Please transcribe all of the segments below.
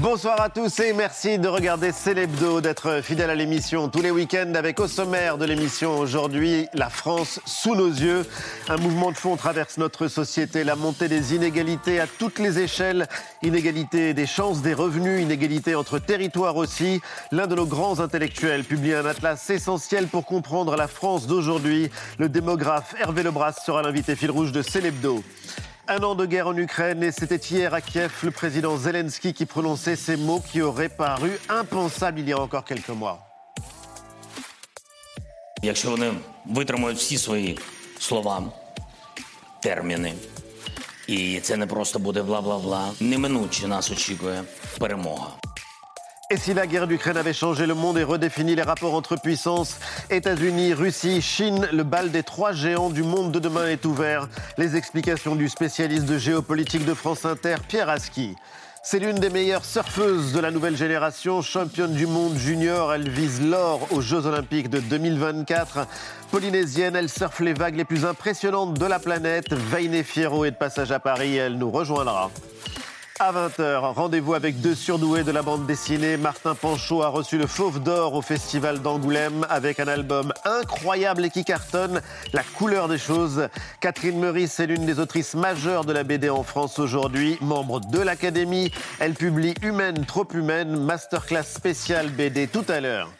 Bonsoir à tous et merci de regarder Célébdo, d'être fidèle à l'émission tous les week-ends avec au sommaire de l'émission aujourd'hui la France sous nos yeux. Un mouvement de fond traverse notre société, la montée des inégalités à toutes les échelles, inégalité des chances, des revenus, inégalité entre territoires aussi. L'un de nos grands intellectuels publie un atlas essentiel pour comprendre la France d'aujourd'hui. Le démographe Hervé Lebras sera l'invité fil rouge de Célébdo. Un an de guerre en Ukraine et c'était hier à Kiev le président Zelensky qui prononçait ces mots qui auraient paru impensables il y a encore quelques mois. Якщо вони витримують всі свої слова, терміни, і це не просто буде бла-бла-бла, неминуче нас очікує перемога. Et si la guerre d'Ukraine avait changé le monde et redéfini les rapports entre puissances, États-Unis, Russie, Chine, le bal des trois géants du monde de demain est ouvert. Les explications du spécialiste de géopolitique de France Inter, Pierre Aski. C'est l'une des meilleures surfeuses de la nouvelle génération, championne du monde junior. Elle vise l'or aux Jeux Olympiques de 2024. Polynésienne, elle surfe les vagues les plus impressionnantes de la planète. Veiné Fierro est de passage à Paris, elle nous rejoindra. À 20h, rendez-vous avec deux surdoués de la bande dessinée. Martin Panchaud a reçu le Fauve d'Or au Festival d'Angoulême avec un album incroyable et qui cartonne, La couleur des choses. Catherine Meurice est l'une des autrices majeures de la BD en France aujourd'hui, membre de l'Académie. Elle publie Humaine, trop humaine, masterclass spéciale BD tout à l'heure.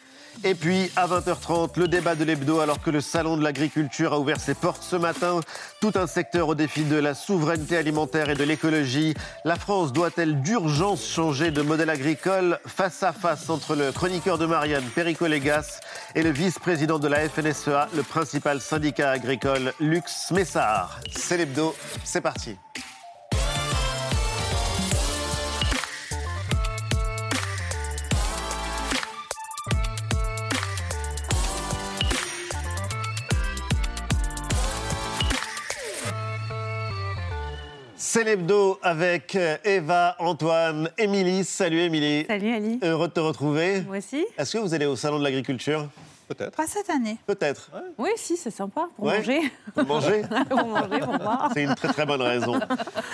Et puis, à 20h30, le débat de l'hebdo, alors que le Salon de l'agriculture a ouvert ses portes ce matin. Tout un secteur au défi de la souveraineté alimentaire et de l'écologie. La France doit-elle d'urgence changer de modèle agricole Face à face entre le chroniqueur de Marianne, Perico Légas, et le vice-président de la FNSEA, le principal syndicat agricole, Lux Messard. C'est l'hebdo, c'est parti. C'est l'hebdo avec euh, Eva, Antoine, Émilie. Salut Émilie. Salut Ali. Heureux de te retrouver. Moi aussi. Est-ce que vous allez au salon de l'agriculture? Peut-être. Pas cette année. Peut-être. Oui, si, c'est sympa pour Ouais. manger. Pour manger pour manger, pour boire. C'est une très très bonne raison.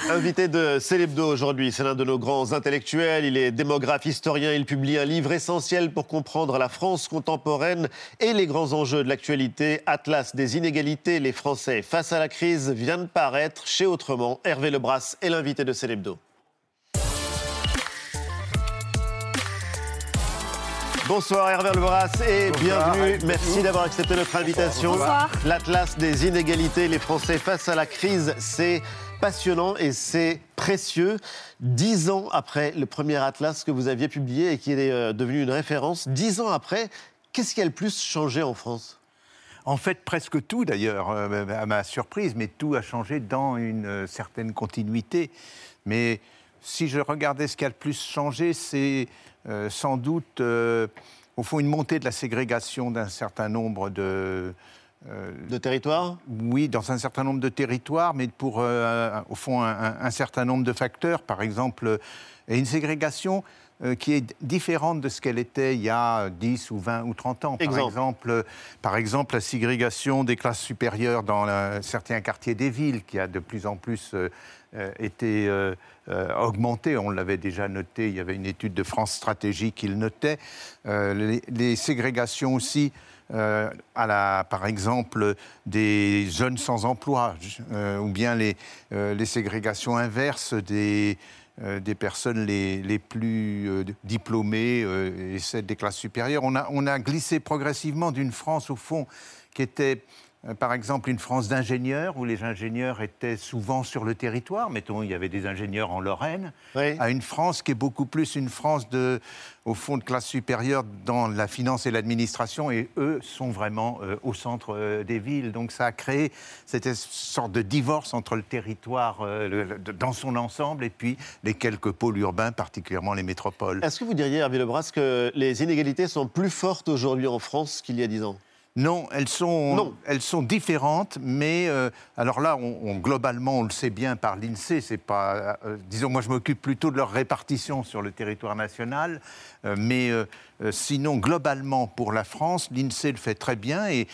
Invité de Célébdo aujourd'hui, c'est l'un de nos grands intellectuels. Il est démographe, historien. Il publie un livre essentiel pour comprendre la France contemporaine et les grands enjeux de l'actualité. Atlas des inégalités, les Français face à la crise vient de paraître chez Autrement. Hervé Lebras est l'invité de Célébdo. Bonsoir Hervé Lebras et bienvenue. Merci d'avoir accepté notre invitation. Bonsoir. L'Atlas des inégalités, les Français face à la crise, c'est passionnant et c'est précieux. Dix ans après le premier Atlas que vous aviez publié et qui est euh, devenu une référence, dix ans après, qu'est-ce qui a le plus changé en France? En fait, presque tout d'ailleurs, euh, à ma surprise, mais tout a changé dans une euh, certaine continuité. Mais si je regardais ce qui a le plus changé, c'est euh, sans doute, euh, au fond, une montée de la ségrégation d'un certain nombre de. euh, de territoire oui, dans un certain nombre de territoires, mais pour, un- au fond, un, un- certain nombre de facteurs. Par exemple, et une ségrégation euh, qui est différente de ce qu'elle était il y a 10 ou 20 ou 30 ans. Par Exemple. exemple, euh, par exemple la ségrégation des classes supérieures dans la- certains quartiers des villes, qui a de plus en plus euh, été augmentée. On l'avait déjà noté, il y avait une étude de France Stratégie qui le notait. Les, les ségrégations aussi euh, à la, par exemple, des jeunes sans emploi, euh, ou bien les, euh, les ségrégations inverses des, des personnes les, plus euh, diplômées euh, et celles des classes supérieures. On a, on a glissé progressivement d'une France, au fond, qui était euh, par exemple, une France d'ingénieurs, où les ingénieurs étaient souvent sur le territoire. Mettons, il y avait des ingénieurs en Lorraine, Oui. à une France qui est beaucoup plus une France de, au fond, de classe supérieure dans la finance et l'administration, et eux sont vraiment euh, au centre euh, des villes. Donc ça a créé cette sorte de divorce entre le territoire euh, le- le- dans son ensemble et puis les quelques pôles urbains, particulièrement les métropoles. Est-ce que vous diriez, Hervé Lebras, que les inégalités sont plus fortes aujourd'hui en France qu'il y a dix ans? Non, elles sont, Non. elles sont différentes, mais euh, alors là, on, on- globalement, on le sait bien par l'INSEE. C'est pas, euh, disons, moi, je m'occupe plutôt de leur répartition sur le territoire national, euh, mais sinon, globalement, pour la France, l'INSEE le fait très bien et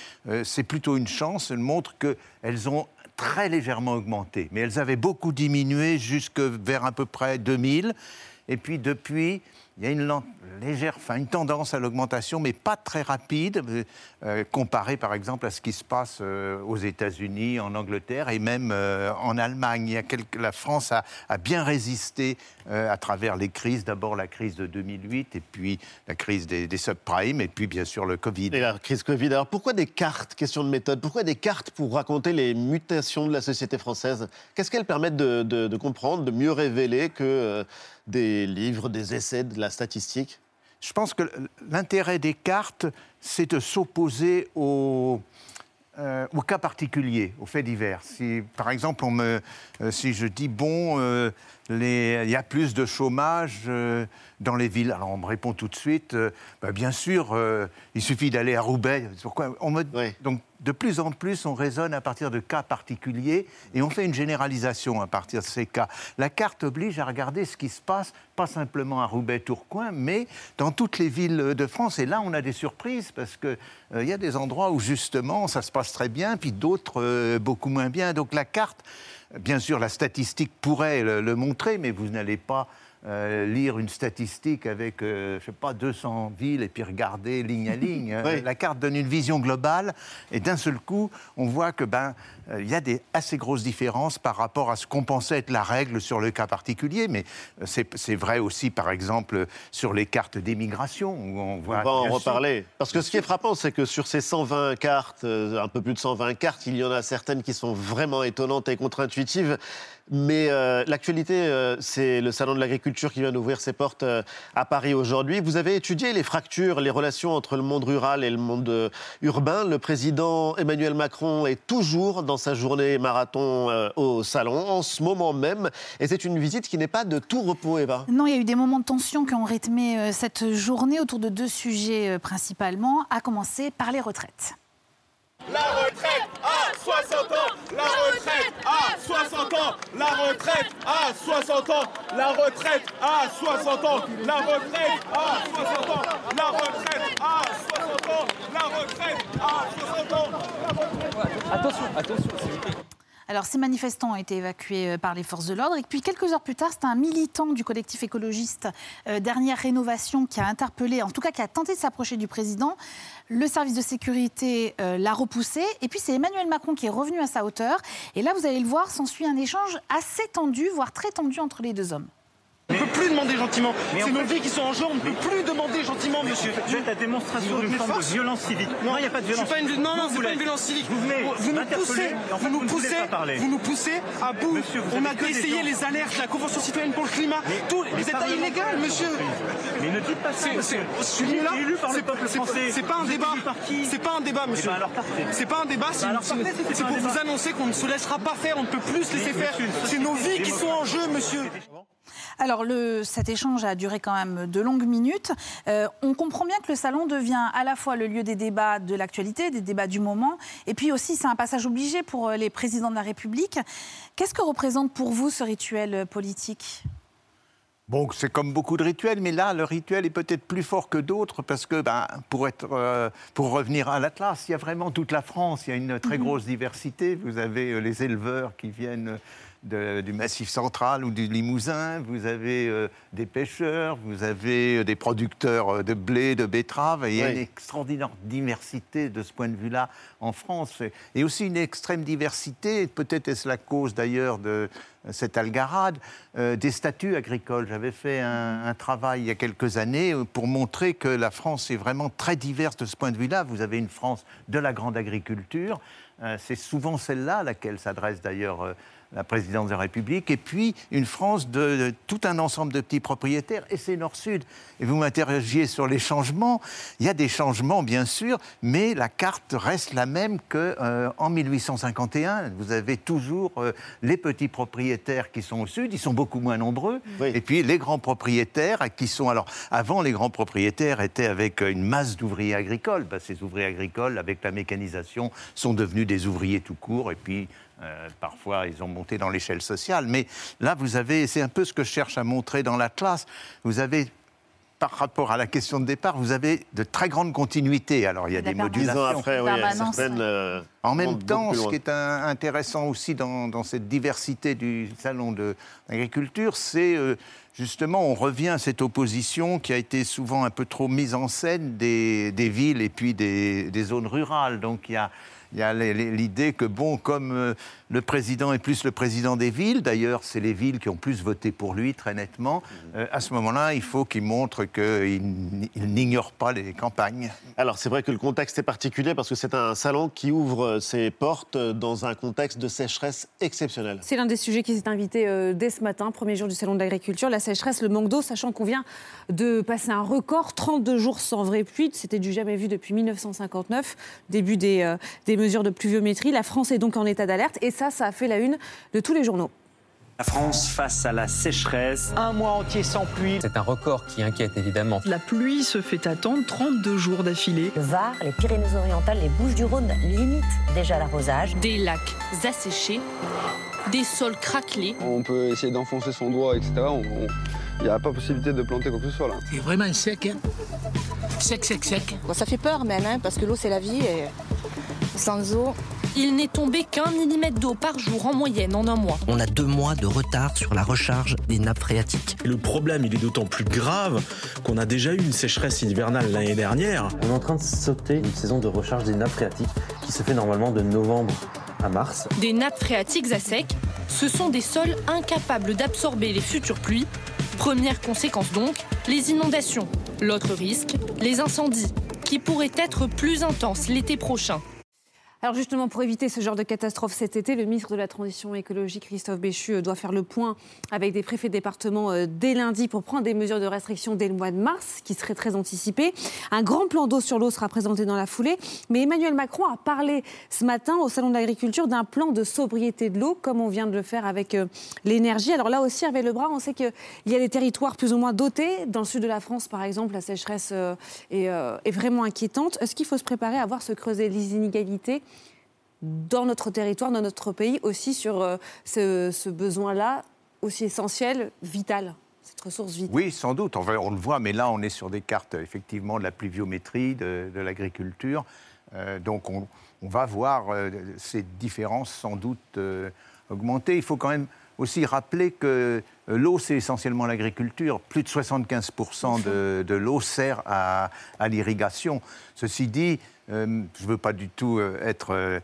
c'est plutôt une chance. Elle montre qu'elles ont très légèrement augmenté, mais elles avaient beaucoup diminué jusque vers à peu près 2000. Et puis depuis, il y a une légère, tendance à l'augmentation, mais pas très rapide, euh, euh, comparé par exemple à ce qui se passe euh, aux États-Unis, en Angleterre et même euh, en Allemagne. La France a, bien résisté à travers les crises. D'abord la crise de 2008, et puis la crise des, subprimes, et puis bien sûr le Covid. Et la crise Covid. Alors pourquoi des cartes Question de méthode. Pourquoi des cartes pour raconter les mutations de la société française? Qu'est-ce qu'elles permettent de, comprendre, de mieux révéler que des livres, des essais, de la statistique Je pense que l'intérêt des cartes, c'est de s'opposer aux, euh, aux cas particuliers, aux faits divers. Si, par exemple, on me, euh, si je dis, bon, euh, les- il y a plus de chômage euh, dans les villes, alors on me répond tout de suite, euh, bah, bien sûr, euh, il suffit d'aller à Roubaix. Pourquoi on me, Oui. Donc, de plus en plus, on raisonne à partir de cas particuliers et on fait une généralisation à partir de ces cas. La carte oblige à regarder ce qui se passe, pas simplement à Roubaix-Tourcoing, mais dans toutes les villes de France. Et là, on a des surprises parce qu'il il y a des endroits où, justement, ça se passe très bien, puis d'autres beaucoup moins bien. Donc, la carte, bien sûr, la statistique pourrait le, le montrer, mais vous n'allez pas. euh, lire une statistique avec, euh, je sais pas, 200 villes et puis regarder ligne à ligne. Oui. La carte donne une vision globale et d'un seul coup, on voit que ben il y a des assez grosses différences par rapport à ce qu'on pensait être la règle sur le cas particulier, mais euh, c'est vrai aussi, par exemple, sur les cartes d'émigration où on voit. On va en sûr, reparler. Parce que ce qui est frappant, c'est que sur ces 120 cartes, euh, un peu plus de 120 cartes, il y en a certaines qui sont vraiment étonnantes et contre-intuitives. Mais euh, l'actualité, euh, c'est le Salon de l'agriculture qui vient d'ouvrir ses portes euh, à Paris aujourd'hui. Vous avez étudié les fractures, les relations entre le monde rural et le monde euh, urbain. Le président Emmanuel Macron est toujours dans sa journée marathon euh, au Salon, en ce moment même. Et c'est une visite qui n'est pas de tout repos, Eva. Non, il y a eu des moments de tension qui ont rythmé euh, cette journée autour de deux sujets euh, principalement, à commencer par les retraites. La retraite à 60 ans. La retraite à 60 ans. La retraite à 60 ans. La retraite à 60 ans. La retraite à 60 ans. La retraite à 60 ans. La retraite à 60 ans. Attention, attention, s'il vous plaît. Alors, ces manifestants ont été évacués euh, par les forces de l'ordre. Et puis, quelques heures plus tard, c'est un militant du collectif écologiste euh, Dernière Rénovation qui a interpellé, en tout cas qui a tenté de s'approcher du président. Le service de sécurité euh, l'a repoussé. Et puis, c'est Emmanuel Macron qui est revenu à sa hauteur. Et là, vous allez le voir, s'ensuit un échange assez tendu, voire très tendu entre les deux hommes. On ne peut plus demander gentiment. C'est nos vies qui sont en jeu, on ne peut plus demander gentiment, monsieur. Vous êtes la démonstration d'une forme de violence civique. Non, il n'y a pas de violence. pas une... Non, non, c'est pas une violence civique. Vous venez vous nous poussez, vous nous poussez, vous nous poussez à bout. On a essayé les alertes, la Convention citoyenne pour le climat. Tout, vous êtes illégal, monsieur. Mais ne dites pas ça, monsieur. c'est- Je suis Vous êtes là. élu par le c'est- peuple c'est- français. C'est pas un débat. par qui C'est pas un débat, monsieur. ben parfait. C'est pas un débat. c'est- pour vous annoncer qu'on ne se laissera pas faire. On ne peut plus se laisser faire. C'est nos vies qui sont en jeu, monsieur. Alors, le, cet échange a duré quand même de longues minutes. Euh, on comprend bien que le salon devient à la fois le lieu des débats de l'actualité, des débats du moment, et puis aussi c'est un passage obligé pour euh, les présidents de la République. Qu'est-ce que représente pour vous ce rituel euh, politique? Bon, c'est comme beaucoup de rituels, mais là, le rituel est peut-être plus fort que d'autres parce que, ben, pour, être, euh, pour revenir à l'Atlas, il y a vraiment toute la France, il y a une très grosse diversité. Vous avez les éleveurs qui viennent de- du Massif central ou du Limousin, vous avez euh, des pêcheurs, vous avez euh, des producteurs euh, de blé, de betterave, et il y a Oui. une extraordinaire diversité de ce point de vue-là en France. Et aussi une extrême diversité, peut-être est-ce la cause d'ailleurs de cette algarade, euh, des statuts agricoles. J'avais fait un, un travail il y a quelques années pour montrer que la France est vraiment très diverse de ce point de vue-là. Vous avez une France de la grande agriculture. Euh, C'est souvent celle-là à laquelle s'adresse d'ailleurs la présidence de la République, et puis une France de, de tout un ensemble de petits propriétaires, et c'est Nord-Sud. Et vous m'interrogiez sur les changements. Il y a des changements, bien sûr, mais la carte reste la même qu'en 1851. Vous avez toujours euh, les petits propriétaires qui sont au Sud, ils sont beaucoup moins nombreux, Oui. et puis les grands propriétaires qui sont... Alors, avant, les grands propriétaires étaient avec une masse d'ouvriers agricoles. Ben, ces ouvriers agricoles, avec la mécanisation, sont devenus des ouvriers tout court, et puis... euh, parfois, ils ont monté dans l'échelle sociale. Mais là, vous avez, c'est un peu ce que je cherche à montrer dans l'Atlas. Vous avez, par rapport à la question de départ, vous avez de très grandes continuités. Alors, il y a La des modulations. après, oui, certaines. euh, En même temps, ce qui est un- intéressant aussi dans, dans cette diversité du salon de l'agriculture, c'est euh, justement, on revient à cette opposition qui a été souvent un peu trop mise en scène des, des villes et puis des, des zones rurales. Donc il y a, il y a l'idée que, bon, comme euh, le président est plus le président des villes, d'ailleurs, c'est les villes qui ont plus voté pour lui, très nettement, euh, à ce moment-là, il faut qu'il montre qu'il n'ignore pas les campagnes. Alors, c'est vrai que le contexte est particulier parce que c'est un salon qui ouvre euh, ses portes euh, dans un contexte de sécheresse exceptionnelle. C'est l'un des sujets qui s'est invité euh, dès ce matin, premier jour du Salon de l'agriculture, la sécheresse, le manque d'eau, sachant qu'on vient de passer un record, 32 jours sans vraie pluie, c'était du jamais vu depuis 1959, début des, euh, des mesures de pluviométrie. La France est donc en état d'alerte. Et ça, ça a fait la une de tous les journaux. La France face à la sécheresse. Un mois entier sans pluie. C'est un record qui inquiète évidemment. La pluie se fait attendre 32 jours d'affilée. Le Var, les Pyrénées-Orientales, les Bouches-du-Rhône limitent déjà l'arrosage. Des lacs asséchés, des sols craquelés. On peut essayer d'enfoncer son doigt, etc. Il n'y a pas possibilité de planter quoi que ce soit là. C'est vraiment sec, hein Sec, sec, sec. Bon, ça fait peur même, hein, parce que l'eau c'est la vie et sans eau. Il n'est tombé qu'un millimètre d'eau par jour en moyenne en un mois. On a deux mois de retard sur la recharge des nappes phréatiques. Le problème, il est d'autant plus grave qu'on a déjà eu une sécheresse hivernale l'année dernière. On est en train de sauter une saison de recharge des nappes phréatiques qui se fait normalement de novembre à mars. Des nappes phréatiques à sec, ce sont des sols incapables d'absorber les futures pluies. Première conséquence donc, les inondations. L'autre risque, les incendies, qui pourraient être plus intenses l'été prochain. Alors justement, pour éviter ce genre de catastrophe cet été, le ministre de la Transition écologique, Christophe Béchu, euh, doit faire le point avec des préfets de département euh, dès lundi pour prendre des mesures de restriction dès le mois de mars, qui serait très anticipé. Un grand plan d'eau sur l'eau sera présenté dans la foulée. Mais Emmanuel Macron a parlé ce matin au Salon de l'Agriculture d'un plan de sobriété de l'eau, comme on vient de le faire avec euh, l'énergie. Alors là aussi, Hervé Lebras, on sait qu'il y a des territoires plus ou moins dotés. Dans le sud de la France, par exemple, la sécheresse est, est vraiment inquiétante. Est-ce qu'il faut se préparer à voir se creuser les inégalités dans notre territoire, dans notre pays, aussi sur euh, ce, besoin-là, aussi essentiel, vital, cette ressource vitale. Oui, sans doute, on, le voit, mais là, on est sur des cartes, effectivement, de la pluviométrie, de, l'agriculture. Euh, donc, on, va voir euh, ces différences sans doute euh, augmenter. Il faut quand même aussi rappeler que l'eau, c'est essentiellement l'agriculture. Plus de 75% de, de l'eau sert à, l'irrigation. Ceci dit, je ne veux pas du tout être,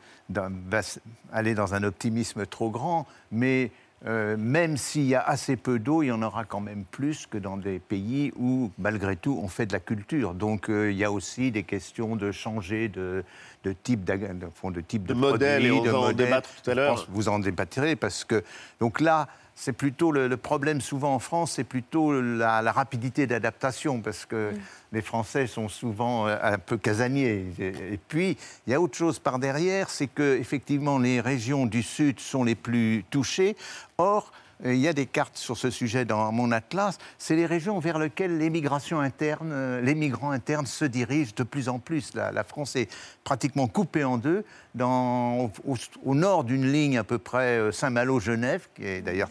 aller dans un optimisme trop grand, mais euh, même s'il y a assez peu d'eau, il y en aura quand même plus que dans des pays où, malgré tout, on fait de la culture. Donc, euh, il y a aussi des questions de changer de, de type, de, de type de, De modèle, produit, et on va en débattre tout à l'heure. vous en débattrez parce que donc là. C'est plutôt le, le problème souvent en France, c'est plutôt la, la rapidité d'adaptation parce que les Français sont souvent euh, un peu casaniers. Et, et puis il y a autre chose par derrière, c'est que effectivement les régions du Sud sont les plus touchées. Or il y a des cartes sur ce sujet dans mon atlas. C'est les régions vers lesquelles les migrations internes, euh, les migrants internes se dirigent de plus en plus. La, la France est pratiquement coupée en deux. Dans, au, au nord d'une ligne à peu près euh, Saint-Malo-Genève, qui est d'ailleurs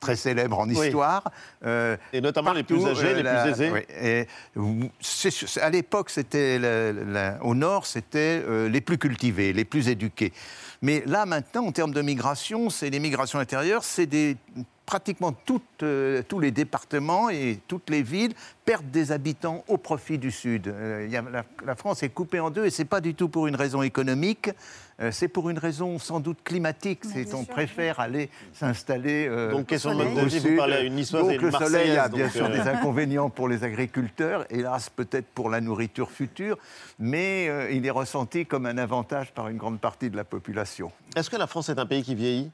très célèbre en Oui. histoire. euh, Et notamment les plus âgés, les la- plus aisés. oui, et à l'époque, c'était au nord, c'était euh, les plus cultivés, les plus éduqués. Mais là, maintenant, en termes de migration, c'est les migrations intérieures, c'est des pratiquement toutes, euh, tous les départements et toutes les villes perdent des habitants au profit du Sud. Euh, il y a- la, la France est coupée en deux et c'est pas du tout pour une raison économique, euh, c'est pour une raison sans doute climatique. C'est on préfère aller s'installer. euh, Donc, question de au vous sud. parlez à une Niçoise Donc et une le soleil a bien sûr euh, des inconvénients pour les agriculteurs, hélas peut-être pour la nourriture future, mais euh, il est ressenti comme un avantage par une grande partie de la population. Est-ce que la France est un pays qui vieillit?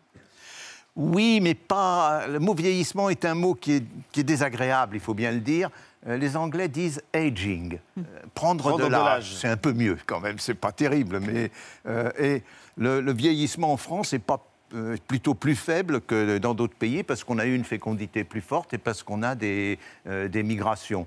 Oui, mais pas. Le mot vieillissement est un mot qui est, qui est désagréable, il faut bien le dire. Euh, Les Anglais disent aging, euh, prendre, Prendre de l'âge. C'est un peu mieux quand même, c'est pas terrible. Mais, euh, et le, le vieillissement en France n'est pas euh, plutôt plus faible que dans d'autres pays parce qu'on a eu une fécondité plus forte et parce qu'on a des, des migrations.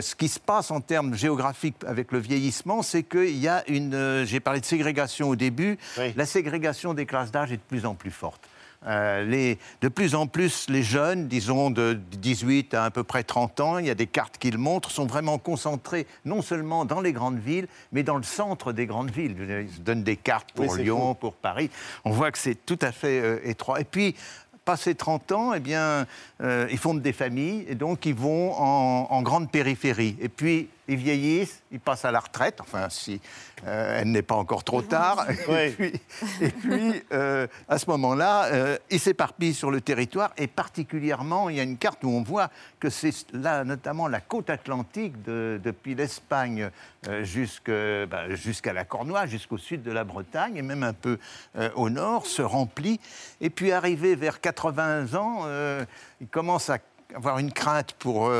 Ce qui se passe en termes géographiques avec le vieillissement, c'est qu'il y a une. J'ai parlé de ségrégation au début. La ségrégation des classes d'âge est de plus en plus forte. Euh, les- de plus en plus, les jeunes, disons de 18 à à peu près 30 ans, il y a des cartes qui le montrent, sont vraiment concentrés non seulement dans les grandes villes, mais dans le centre des grandes villes. Ils donnent des cartes pour Oui, Lyon, fou. pour Paris. On voit que c'est tout à fait euh, étroit. Et puis, passé 30 ans, eh bien, euh, ils fondent des familles et donc ils vont en, en grande périphérie. Et puis, ils vieillissent, ils passent à la retraite, enfin, si euh, elle n'est pas encore trop tard. Et puis, et puis, euh, à ce moment-là, euh, ils s'éparpillent sur le territoire et particulièrement, il y a une carte où on voit que c'est là, notamment la côte atlantique, de- depuis l'Espagne bah, jusqu'à la Cornouaille, jusqu'au sud de la Bretagne et même un peu au nord, se remplit. Et puis, arrivé vers 80 ans, ils commencent à avoir une crainte pour.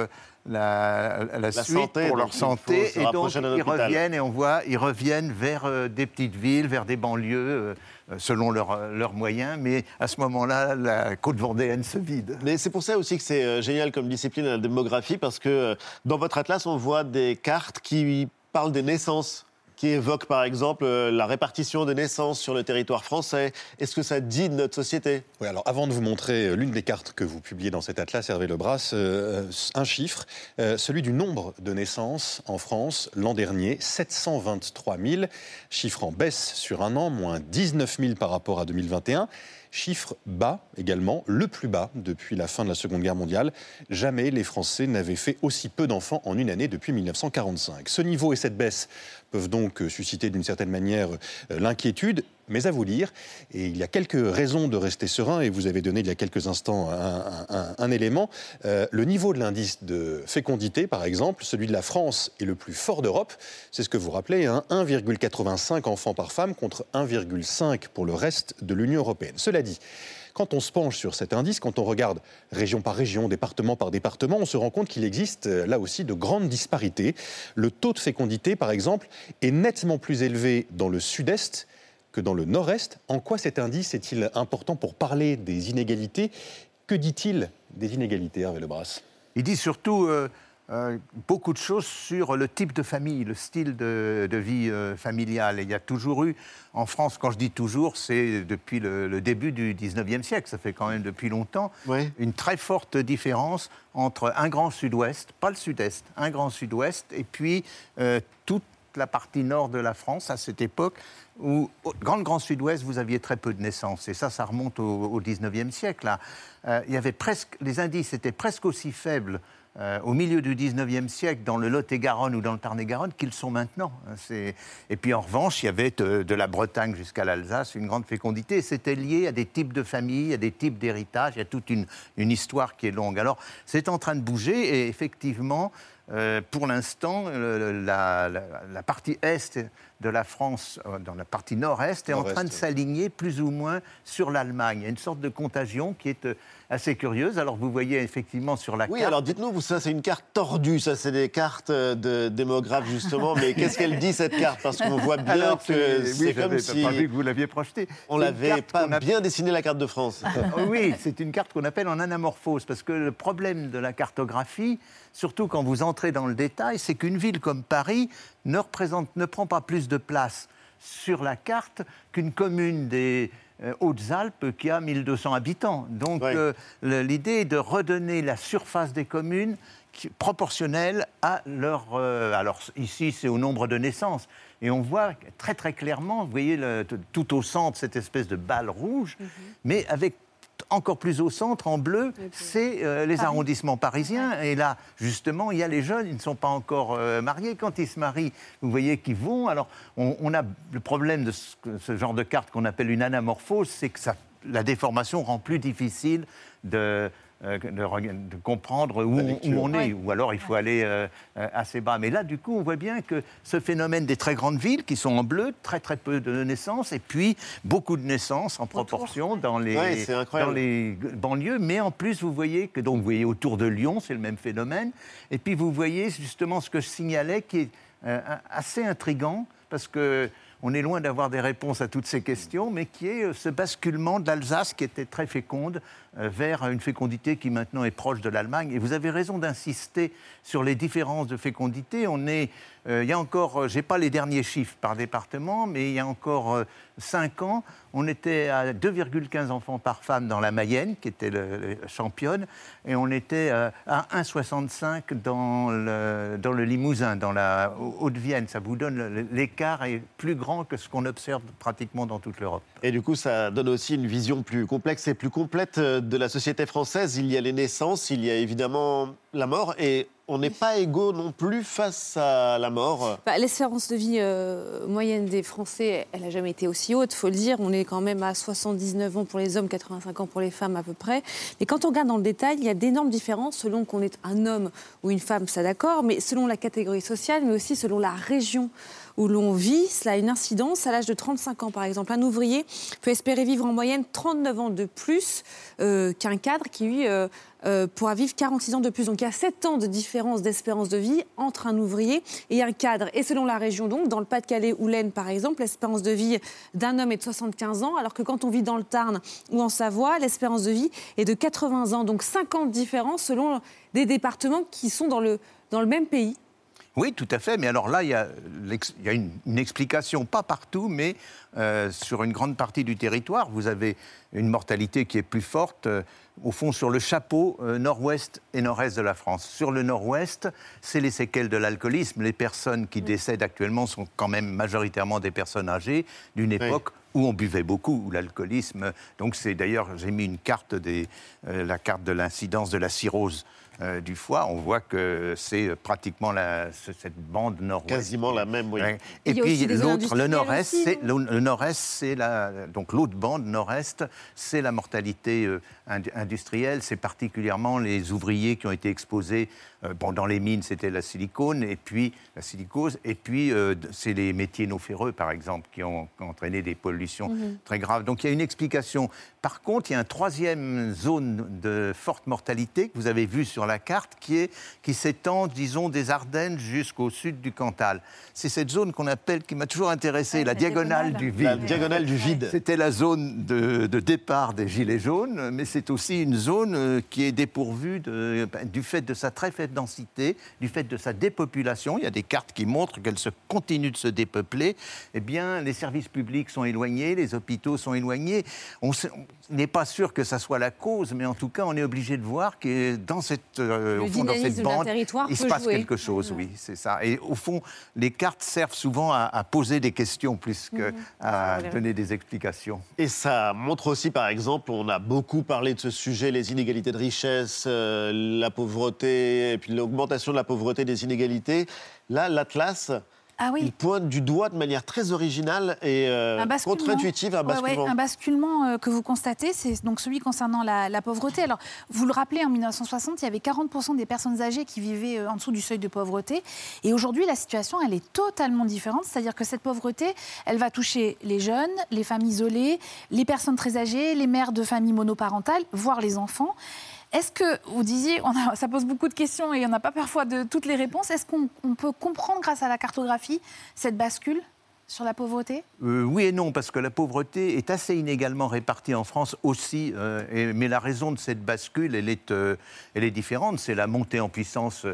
La, la suite santé, pour leur santé. et donc ils reviennent et on voit ils reviennent vers euh, des petites villes vers des banlieues euh, euh, selon leurs moyens. Mais à ce moment-là la côte vendéenne se vide. Mais c'est pour ça aussi que c'est euh, génial comme discipline la démographie, parce que dans votre atlas, on voit des cartes qui parlent des naissances, qui évoquent par exemple euh, la répartition des naissances sur le territoire français. Est-ce que ça dit de notre société? Oui, alors avant de vous montrer euh, l'une des cartes que vous publiez dans cet atlas, Hervé Lebras, euh, un chiffre, euh, celui du nombre de naissances en France l'an dernier, 723 000, chiffre en baisse sur un an, moins 19 000 par rapport à 2021. Chiffre bas également, le plus bas depuis la fin de la Seconde Guerre mondiale. Jamais les Français n'avaient fait aussi peu d'enfants en une année depuis 1945. Ce niveau et cette baisse peuvent donc susciter d'une certaine manière euh, l'inquiétude, mais à vous lire. Et il y a quelques raisons de rester serein, et vous avez donné il y a quelques instants un, élément. Euh, le niveau de l'indice de fécondité, par exemple, celui de la France est le plus fort d'Europe. C'est ce que vous rappelez, hein, 1,85 enfants par femme contre 1,5 pour le reste de l'Union européenne. Cela dit, quand on se penche sur cet indice, quand on regarde région par région, département par département, on se rend compte qu'il existe euh, là aussi de grandes disparités. Le taux de fécondité, par exemple, est nettement plus élevé dans le sud-est que dans le nord-est. En quoi cet indice est-il important pour parler des inégalités? Que dit-il des inégalités, Hervé Lebras? Il dit surtout euh, euh, beaucoup de choses sur le type de famille, le style de, de vie euh, familiale. Et il y a toujours eu, en France, quand je dis toujours, c'est depuis le, le début du 19e siècle, ça fait quand même depuis longtemps, une très forte différence entre un grand sud-ouest, pas le sud-est, un grand sud-ouest, et puis euh, la partie nord de la France à cette époque où, au grand, grand sud-ouest, vous aviez très peu de naissances. Et ça, ça remonte au, au 19e siècle. là. Euh, il y avait presque, les indices étaient presque aussi faibles euh, au milieu du 19e siècle dans le Lot-et-Garonne ou dans le Tarn-et-Garonne qu'ils sont maintenant. hein. Et puis en revanche, il y avait de, de la Bretagne jusqu'à l'Alsace une grande fécondité. Et C'était lié à des types de familles, à des types d'héritage. Il y a toute une, histoire qui est longue. Alors c'est en train de bouger et effectivement, euh, pour l'instant, la partie est de la France, euh, dans la partie nord-est, est en train de oui. s'aligner plus ou moins sur l'Allemagne. Il y a une sorte de contagion qui est euh, assez curieuse. Alors vous voyez effectivement sur la Oui, carte. alors dites-nous, ça c'est une carte tordue, ça c'est des cartes euh, de démographes justement, mais qu'est-ce qu'elle dit cette carte? Parce qu'on voit bien Alors, que oui, c'est comme j'avais si pas vu que vous l'aviez projeté. on l'avait pas a- bien dessiné la carte de France. oui, c'est une carte qu'on appelle en anamorphose, parce que le problème de la cartographie, surtout quand vous entrez dans le détail, c'est qu'une ville comme Paris ne, représente, ne prend pas plus de place sur la carte qu'une commune des euh, Hautes-Alpes qui a 1200 habitants. Donc euh, l'idée est de redonner la surface des communes qui- proportionnelle à leur... euh, alors ici, c'est au nombre de naissances. Et on voit très très clairement, vous voyez le- tout au centre, cette espèce de balle rouge, mais avec encore plus au centre, en bleu, c'est euh, les Paris. arrondissements parisiens. Et là, justement, il y a les jeunes, ils ne sont pas encore euh, mariés. Quand ils se marient, vous voyez qu'ils vont. Alors, on, on a le problème de ce, ce genre de carte qu'on appelle une anamorphose, c'est que ça, la déformation rend plus difficile de, euh, de, comprendre où, on, où on est, ou alors il faut aller euh, euh, assez bas. Mais là, du coup, on voit bien que ce phénomène des très grandes villes qui sont en bleu, très très peu de naissances, et puis beaucoup de naissances en proportion dans les, Ouais, dans les banlieues. Mais en plus, vous voyez que donc vous voyez autour de Lyon, c'est le même phénomène. Et puis vous voyez justement ce que je signalais, qui est euh, assez intrigant, parce que on est loin d'avoir des réponses à toutes ces questions, mais qui est ce basculement de l'Alsace qui était très féconde vers une fécondité qui maintenant est proche de l'Allemagne. Et vous avez raison d'insister sur les différences de fécondité. On est, euh, il y a encore, j'ai pas les derniers chiffres par département, mais il y a encore euh, cinq ans, on était à 2,15 enfants par femme dans la Mayenne, qui était le, championne, et on était euh, à 1,65 dans le, Limousin, dans la Haute-Vienne. Ça vous donne l'écart est plus grand que ce qu'on observe pratiquement dans toute l'Europe. Et du coup, ça donne aussi une vision plus complexe et plus complète euh, de la société française. Il y a les naissances, il y a évidemment la mort, et on n'est pas égaux non plus face à la mort. Bah, L'espérance de vie euh, moyenne des Français, elle n'a jamais été aussi haute, faut le dire. On est quand même à 79 ans pour les hommes, 85 ans pour les femmes à peu près. Mais quand on regarde dans le détail, il y a d'énormes différences selon qu'on est un homme ou une femme, ça d'accord, mais selon la catégorie sociale, mais aussi selon la région où l'on vit. Cela a une incidence. À l'âge de 35 ans, par exemple, un ouvrier peut espérer vivre en moyenne 39 ans de plus euh, qu'un cadre qui, lui, euh, euh, pourra vivre 46 ans de plus. Donc il y a 7 ans de différence d'espérance de vie entre un ouvrier et un cadre. Et selon la région, donc, dans le Pas-de-Calais ou l'Aisne, par exemple, l'espérance de vie d'un homme est de 75 ans, alors que quand on vit dans le Tarn ou en Savoie, l'espérance de vie est de 80 ans. Donc 50 différences selon des départements qui sont dans le, dans le même pays. Oui, tout à fait. Mais alors là, il y a, l'ex- il y a une, une explication, pas partout, mais euh, sur une grande partie du territoire. Vous avez une mortalité qui est plus forte, euh, au fond, sur le chapeau euh, nord-ouest et nord-est de la France. Sur le nord-ouest, c'est les séquelles de l'alcoolisme. Les personnes qui décèdent actuellement sont quand même majoritairement des personnes âgées d'une époque où on buvait beaucoup, où l'alcoolisme. Donc c'est d'ailleurs, j'ai mis une carte des, euh, la carte de l'incidence de la cirrhose euh, du foie. On voit que c'est pratiquement la, ce- cette bande nord-ouest. Quasiment la même, oui. Ouais. Et puis l'autre, le nord-est, c'est le, le nord-est, c'est la donc l'autre bande nord-est, c'est la mortalité euh, industrielle. C'est particulièrement les ouvriers qui ont été exposés. euh, bon, dans les mines, c'était la silicone et puis la silicose, et puis euh, c'est les métiers non ferreux, par exemple, qui ont, qui ont entraîné des pollutions Mhm. très graves. Donc il y a une explication. Par contre, il y a une troisième zone de forte mortalité que vous avez vue sur la carte, qui est qui s'étend, disons, des Ardennes jusqu'au sud du Cantal. C'est cette zone qu'on appelle, qui m'a toujours intéressé, la diagonale du vide. La diagonale du vide. C'était la zone de, de départ des Gilets jaunes, mais c'est aussi une zone euh, qui est dépourvue de- ben, du fait de sa très faible densité, du fait de sa dépopulation. Il y a des cartes qui montrent qu'elle se continue de se dépeupler. Eh bien, les services publics sont éloignés, les hôpitaux sont éloignés. On n'est pas sûr que ça soit la cause, mais en tout cas, on est obligé de voir que dans cette, euh, au fond, dans cette bande, territoire il se passe jouer. quelque chose, oui, c'est ça. Et au fond, les cartes servent souvent à, à poser des questions plus Mhm. qu'à donner des explications. Et ça montre aussi, par exemple, on a beaucoup parlé de ce sujet, les inégalités de richesse, euh, la pauvreté, et puis l'augmentation de la pauvreté des inégalités. Là, l'Atlas, Ah oui. il pointe du doigt de manière très originale et euh, Un basculement. contre-intuitive un Ouais, ouais, basculement. un basculement euh, que vous constatez, c'est donc celui concernant la, la pauvreté. Alors, vous le rappelez, en 1960, il y avait 40% des personnes âgées qui vivaient euh, en dessous du seuil de pauvreté. Et aujourd'hui, la situation, elle est totalement différente. C'est-à-dire que cette pauvreté, elle va toucher les jeunes, les femmes isolées, les personnes très âgées, les mères de familles monoparentales, voire les enfants. Est-ce que, vous disiez, on a- ça pose beaucoup de questions et on n'a pas parfois de toutes les réponses. Est-ce qu'on on peut comprendre, grâce à la cartographie, cette bascule sur la pauvreté? Euh, oui et non, parce que la pauvreté est assez inégalement répartie en France aussi. euh, et- mais la raison de cette bascule, elle est, euh, elle est différente. C'est la montée en puissance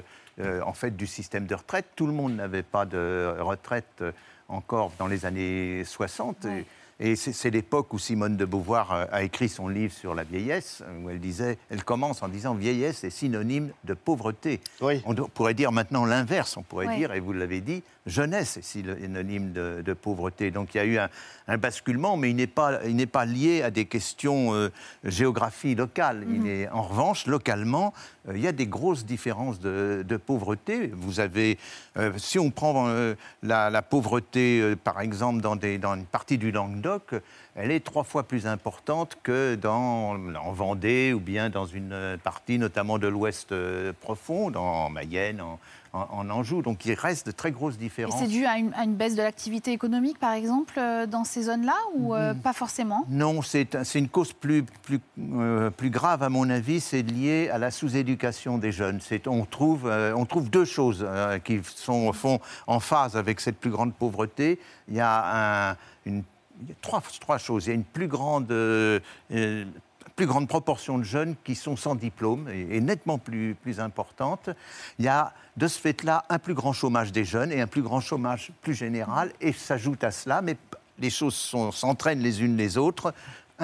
en fait, du système de retraite. Tout le monde n'avait pas de retraite encore dans les années 60. Et- Et c'est l'époque où Simone de Beauvoir euh, a écrit son livre sur la vieillesse, où elle disait, elle commence en disant vieillesse est synonyme de pauvreté. On pourrait dire maintenant l'inverse, on pourrait Oui. dire, et vous l'avez dit, jeunesse est synonyme de, de pauvreté. Donc il y a eu un, un basculement, mais il n'est pas, il n'est pas lié à des questions euh, géographie locale. Il est, en revanche, localement, euh, il y a des grosses différences de, pauvreté. Vous avez, euh, si on prend euh, la, pauvreté, par exemple, dans, une partie du Languedoc, elle est trois fois plus importante que dans, en Vendée ou bien dans une partie notamment de l'Ouest euh, profond, en Mayenne, en, en- en Anjou. Donc il reste de très grosses Et différences. c'est dû à une, à une baisse de l'activité économique, par exemple, euh, dans ces zones-là, ou euh, pas forcément? Non, c'est un- c'est une cause plus, plus, euh, plus grave, à mon avis, c'est lié à la sous-éducation des jeunes. On trouve, euh, on trouve deux choses euh, qui sont au fond en phase avec cette plus grande pauvreté. Il y a un- une, il y a trois, choses. Il y a une plus grande, euh, euh, plus grande proportion de jeunes qui sont sans diplôme et, et nettement plus, plus importante. Il y a de ce fait-là un plus grand chômage des jeunes et un plus grand chômage plus général. Et s'ajoute à cela, mais les choses s'entraînent les unes les autres,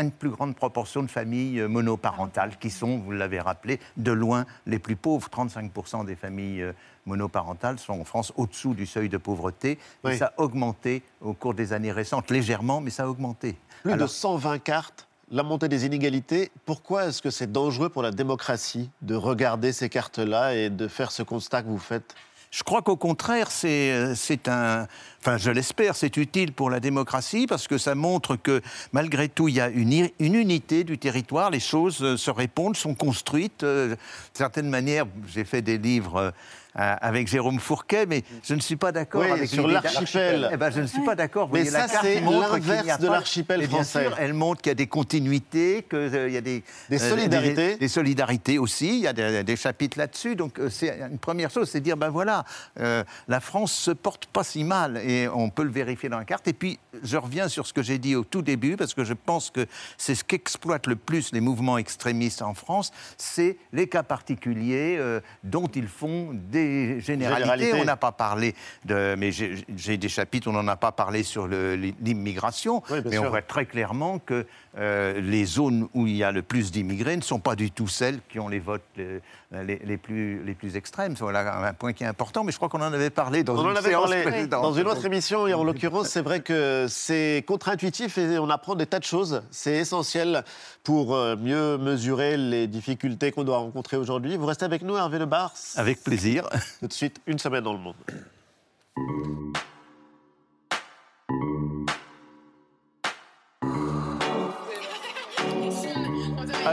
une plus grande proportion de familles euh, monoparentales qui sont, vous l'avez rappelé, de loin les plus pauvres. 35% des familles euh, monoparentales sont en France au-dessous du seuil de pauvreté. Et ça a augmenté au cours des années récentes, légèrement, mais ça a augmenté. Plus de Alors- 120 cartes, la montée des inégalités. Pourquoi est-ce que c'est dangereux pour la démocratie de regarder ces cartes-là et de faire ce constat que vous faites? Je crois qu'au contraire, c'est euh, c'est un. Enfin, je l'espère, c'est utile pour la démocratie parce que ça montre que malgré tout, il y a une, une unité du territoire, les choses euh, se répondent, sont construites. euh, De certaines manières, j'ai fait des livres. Avec Jérôme Fourquet, mais je ne suis pas d'accord Oui, avec sur l'archipel. Eh ben, je ne suis pas d'accord. Mais voyez, ça, c'est l'inverse de l'archipel bien français. sûr, elle montre qu'il y a des continuités, qu'il y a des, Des euh, solidarités. des, des solidarités aussi. Il y a des, des chapitres là-dessus. Donc, euh, c'est une première chose, c'est de dire ben voilà, euh, la France se porte pas si mal et on peut le vérifier dans la carte. Et puis, je reviens sur ce que j'ai dit au tout début parce que je pense que c'est ce qu'exploitent le plus les mouvements extrémistes en France, c'est les cas particuliers euh, dont ils font des généralités. Généralités. On n'a pas parlé de, mais j'ai des chapitres on n'en a pas parlé sur l'immigration, Oui, mais on voit très clairement que euh, les zones où il y a le plus d'immigrés ne sont pas du tout celles qui ont les votes euh, les, les plus, les plus extrêmes. Voilà un point qui est important, mais je crois qu'on en avait parlé dans On une en avait séance parlé dans une autre émission, et en l'occurrence, c'est vrai que c'est contre-intuitif et on apprend des tas de choses. C'est essentiel pour euh, mieux mesurer les difficultés qu'on doit rencontrer aujourd'hui. Vous restez avec nous, Hervé Le Bars Avec plaisir. Tout de suite, une semaine dans le monde.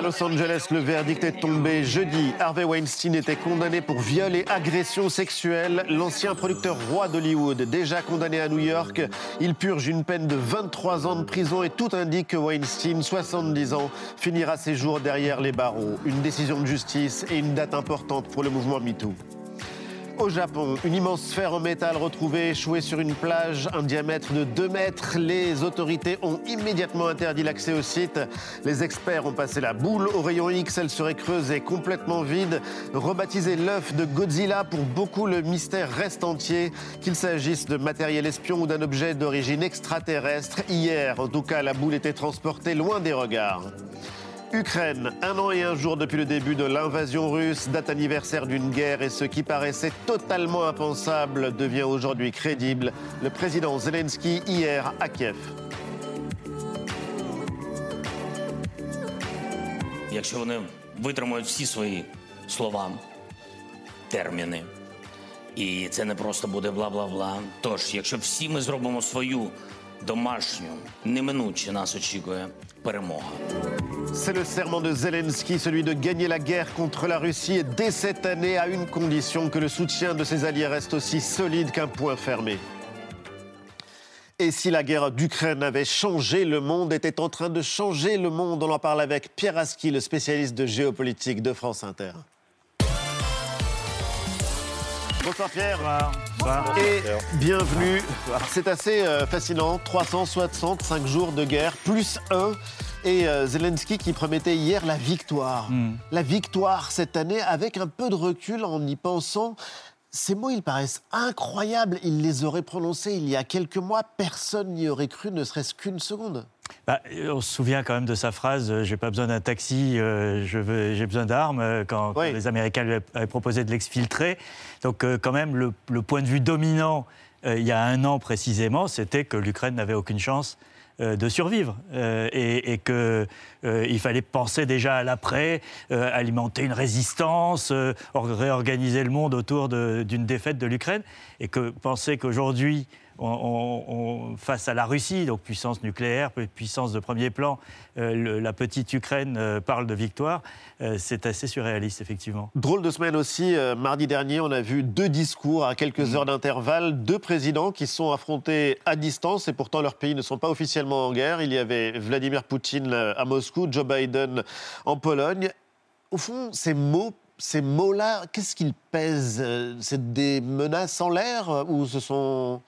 Los Angeles, le verdict est tombé jeudi. Harvey Weinstein était condamné pour viol et agression sexuelle. L'ancien producteur roi d'Hollywood, déjà condamné à New York, il purge une peine de 23 ans de prison et tout indique que Weinstein, 70 ans, finira ses jours derrière les barreaux. Une décision de justice et une date importante pour le mouvement MeToo. Au Japon, une immense sphère en métal retrouvée échouée sur une plage, un diamètre de 2 mètres. Les autorités ont immédiatement interdit l'accès au site. Les experts ont passé la boule. Au rayon X, elle serait creuse et complètement vide. Rebaptisé l'œuf de Godzilla, pour beaucoup, le mystère reste entier. Qu'il s'agisse de matériel espion ou d'un objet d'origine extraterrestre. Hier, en tout cas, la boule était transportée loin des regards. Ukraine, un an et un jour depuis le début de l'invasion russe, date anniversaire d'une guerre et ce qui paraissait totalement impensable devient aujourd'hui crédible. Le président Zelensky hier à Kiev. Якщо вони витримують всі свої слова, терміни, і це не просто буде бла-бла-бла. Тож, якщо всі ми зробимо свою домашню, неминуче нас очікує перемога. C'est le serment de Zelensky, celui de gagner la guerre contre la Russie et dès cette année à une condition que le soutien de ses alliés reste aussi solide qu'un point fermé. Et si la guerre d'Ukraine avait changé le monde, était en train de changer le monde, on en parle avec Pierre Aski, le spécialiste de géopolitique de France Inter. Bonsoir Pierre. Et bienvenue. C'est assez euh, fascinant. 365 jours de guerre, plus un. Et euh, Zelensky qui promettait hier la victoire. La victoire cette année, avec un peu de recul en y pensant. Ces mots, ils paraissent incroyables. Il les aurait prononcés il y a quelques mois. Personne n'y aurait cru, ne serait-ce qu'une seconde. Bah, on se souvient quand même de sa phrase euh, J'ai pas besoin d'un taxi, euh, j'ai besoin d'armes, euh, quand, quand les Américains lui avaient proposé de l'exfiltrer. Donc, euh, quand même, le, le point de vue dominant, euh, il y a un an précisément, c'était que l'Ukraine n'avait aucune chance de survivre. Et, et qu'il fallait penser déjà à l'après, alimenter une résistance, or- réorganiser le monde autour d'une défaite de l'Ukraine, et que penser qu'aujourd'hui on- on- on- face à la Russie, donc puissance nucléaire, puissance de premier plan, euh, le- la petite Ukraine euh, parle de victoire, euh, c'est assez surréaliste, effectivement. Drôle de semaine aussi, mardi dernier, on a vu deux discours à quelques heures d'intervalle, deux présidents qui sont affrontés à distance et pourtant leurs pays ne sont pas officiellement en guerre. Il y avait Vladimir Poutine à Moscou, Joe Biden en Pologne. Au fond, ces mots, ces mots-là, qu'est-ce qu'ils pèsent C'est des menaces en l'air ou ce sont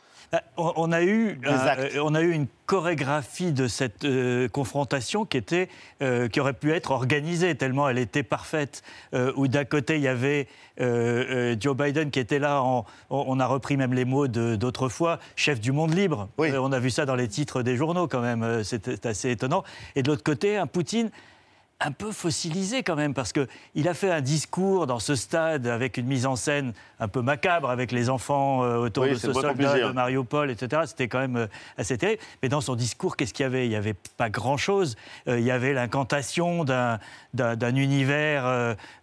On, on a eu, actes. euh, on a eu une chorégraphie de cette euh, confrontation qui, était, euh, qui aurait pu être organisée tellement elle était parfaite. Euh, où d'un côté, il y avait euh, euh, Joe Biden qui était là, en- on, a repris même les mots d'autrefois, chef du monde libre. Euh, on a vu ça dans les titres des journaux quand même, euh, c'était assez étonnant. Et de l'autre côté, un Poutine un peu fossilisé quand même, parce qu'il a fait un discours dans ce stade avec une mise en scène un peu macabre, avec les enfants euh, autour Oui, de ce soldat de Mariupol, etc. C'était quand même euh, assez terrible. Mais dans son discours, qu'est-ce qu'il y avait? Il n'y avait pas grand-chose. Euh, il y avait l'incantation d'un, d'un, d'un univers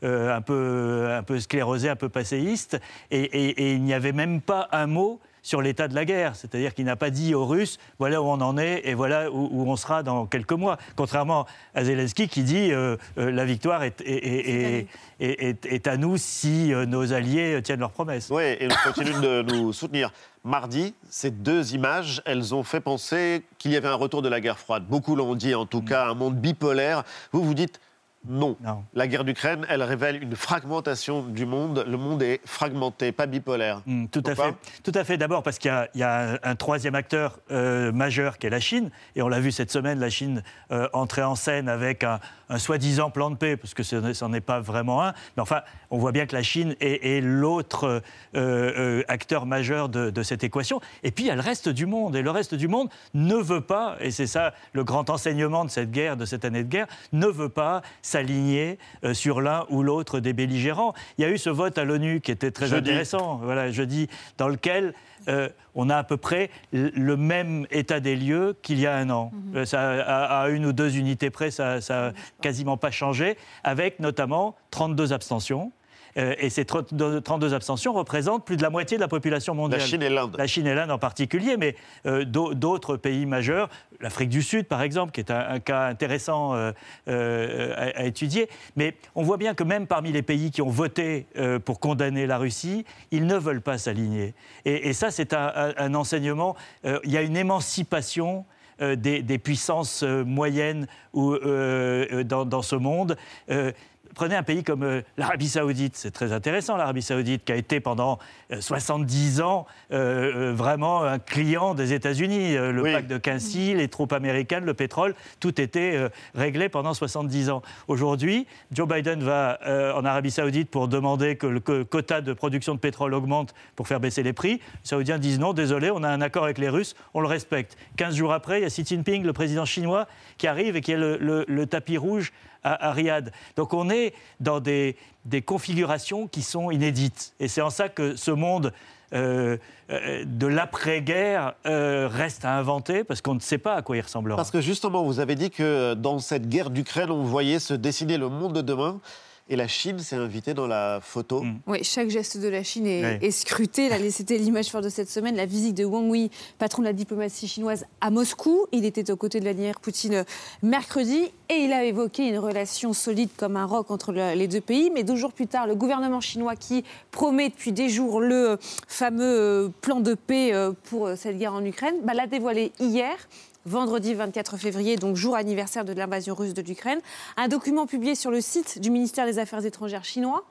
un, peu, un peu sclérosé, un peu passéiste, et, et- et il n'y avait même pas un mot sur l'état de la guerre. C'est-à-dire qu'il n'a pas dit aux Russes, voilà où on en est et voilà où, où on sera dans quelques mois. Contrairement à Zelensky qui dit, euh, euh, la victoire est, est- est- est- est- est- est à nous si euh, nos alliés tiennent leurs promesses. Oui, et nous continuons de nous soutenir. Mardi, ces deux images, elles ont fait penser qu'il y avait un retour de la guerre froide. Beaucoup l'ont dit, en tout cas, un monde bipolaire. Vous vous dites non. La guerre d'Ukraine, elle révèle une fragmentation du monde. Le monde est fragmenté, pas bipolaire. Mm, tout à fait. Tout à fait. D'abord parce qu'il y a, il y a un, troisième acteur euh, majeur qui est la Chine. Et on l'a vu cette semaine, la Chine euh, entrer en scène avec un, un soi-disant plan de paix, parce que ce c'en est pas vraiment un. Mais enfin, on voit bien que la Chine est, est l'autre euh, euh, acteur majeur de, de cette équation. Et puis il y a le reste du monde. Et le reste du monde ne veut pas, et c'est ça le grand enseignement de cette guerre, de cette année de guerre, ne veut pas s'aligner euh, sur l'un ou l'autre des belligérants. Il y a eu ce vote à l'ONU qui était très Jeudi. intéressant, voilà, jeudi, dans lequel euh, on a à peu près le même état des lieux qu'il y a un an. Euh, ça, à, à une ou deux unités près, ça n'a quasiment pas changé, avec notamment 32 abstentions. Euh, et ces 32 32 abstentions représentent plus de la moitié de la population mondiale. La Chine et l'Inde. La Chine et l'Inde en particulier, mais euh, d'au- d'autres pays majeurs, l'Afrique du Sud par exemple, qui est un, un cas intéressant euh, à, à étudier. Mais on voit bien que même parmi les pays qui ont voté pour condamner la Russie, ils ne veulent pas s'aligner. Et, et ça, c'est un, enseignement. Il y a une émancipation. Des, des puissances moyennes ou, euh, dans, dans ce monde. Euh, Prenez un pays comme euh, l'Arabie Saoudite, c'est très intéressant l'Arabie Saoudite, qui a été pendant euh, 70 ans euh, euh, vraiment un client des États-Unis. Euh, le pacte de Quincy, les troupes américaines, le pétrole, tout était euh, réglé pendant 70 ans. Aujourd'hui, Joe Biden va euh, en Arabie Saoudite pour demander que le que- quota de production de pétrole augmente pour faire baisser les prix. Les Saoudiens disent non, désolé, on a un accord avec les Russes, on le respecte. 15 jours après, il y a Xi Jinping, le président chinois, qui arrive et qui le, le- le tapis rouge à. Donc on est dans des, des configurations qui sont inédites. Et c'est en ça que ce monde euh, euh, de l'après-guerre euh, reste à inventer, parce qu'on ne sait pas à quoi il ressemblera. Parce que justement, vous avez dit que dans cette guerre d'Ukraine, on voyait se dessiner le monde de demain. Et la Chine s'est invitée dans la photo. Oui, chaque geste de la Chine est, Ouais. est scruté. Là, C'était l'image forte de cette semaine, la visite de Wang Yi, patron de la diplomatie chinoise, à Moscou. Il était aux côtés de Vladimir Poutine mercredi et il a évoqué une relation solide comme un roc entre le- les deux pays. Mais deux jours plus tard, le gouvernement chinois qui promet depuis des jours le fameux plan de paix euh, pour euh, cette guerre en Ukraine, bah, l'a dévoilé hier vendredi 24 février, donc jour anniversaire de l'invasion russe de l'Ukraine. Un document publié sur le site du ministère des Affaires étrangères chinois.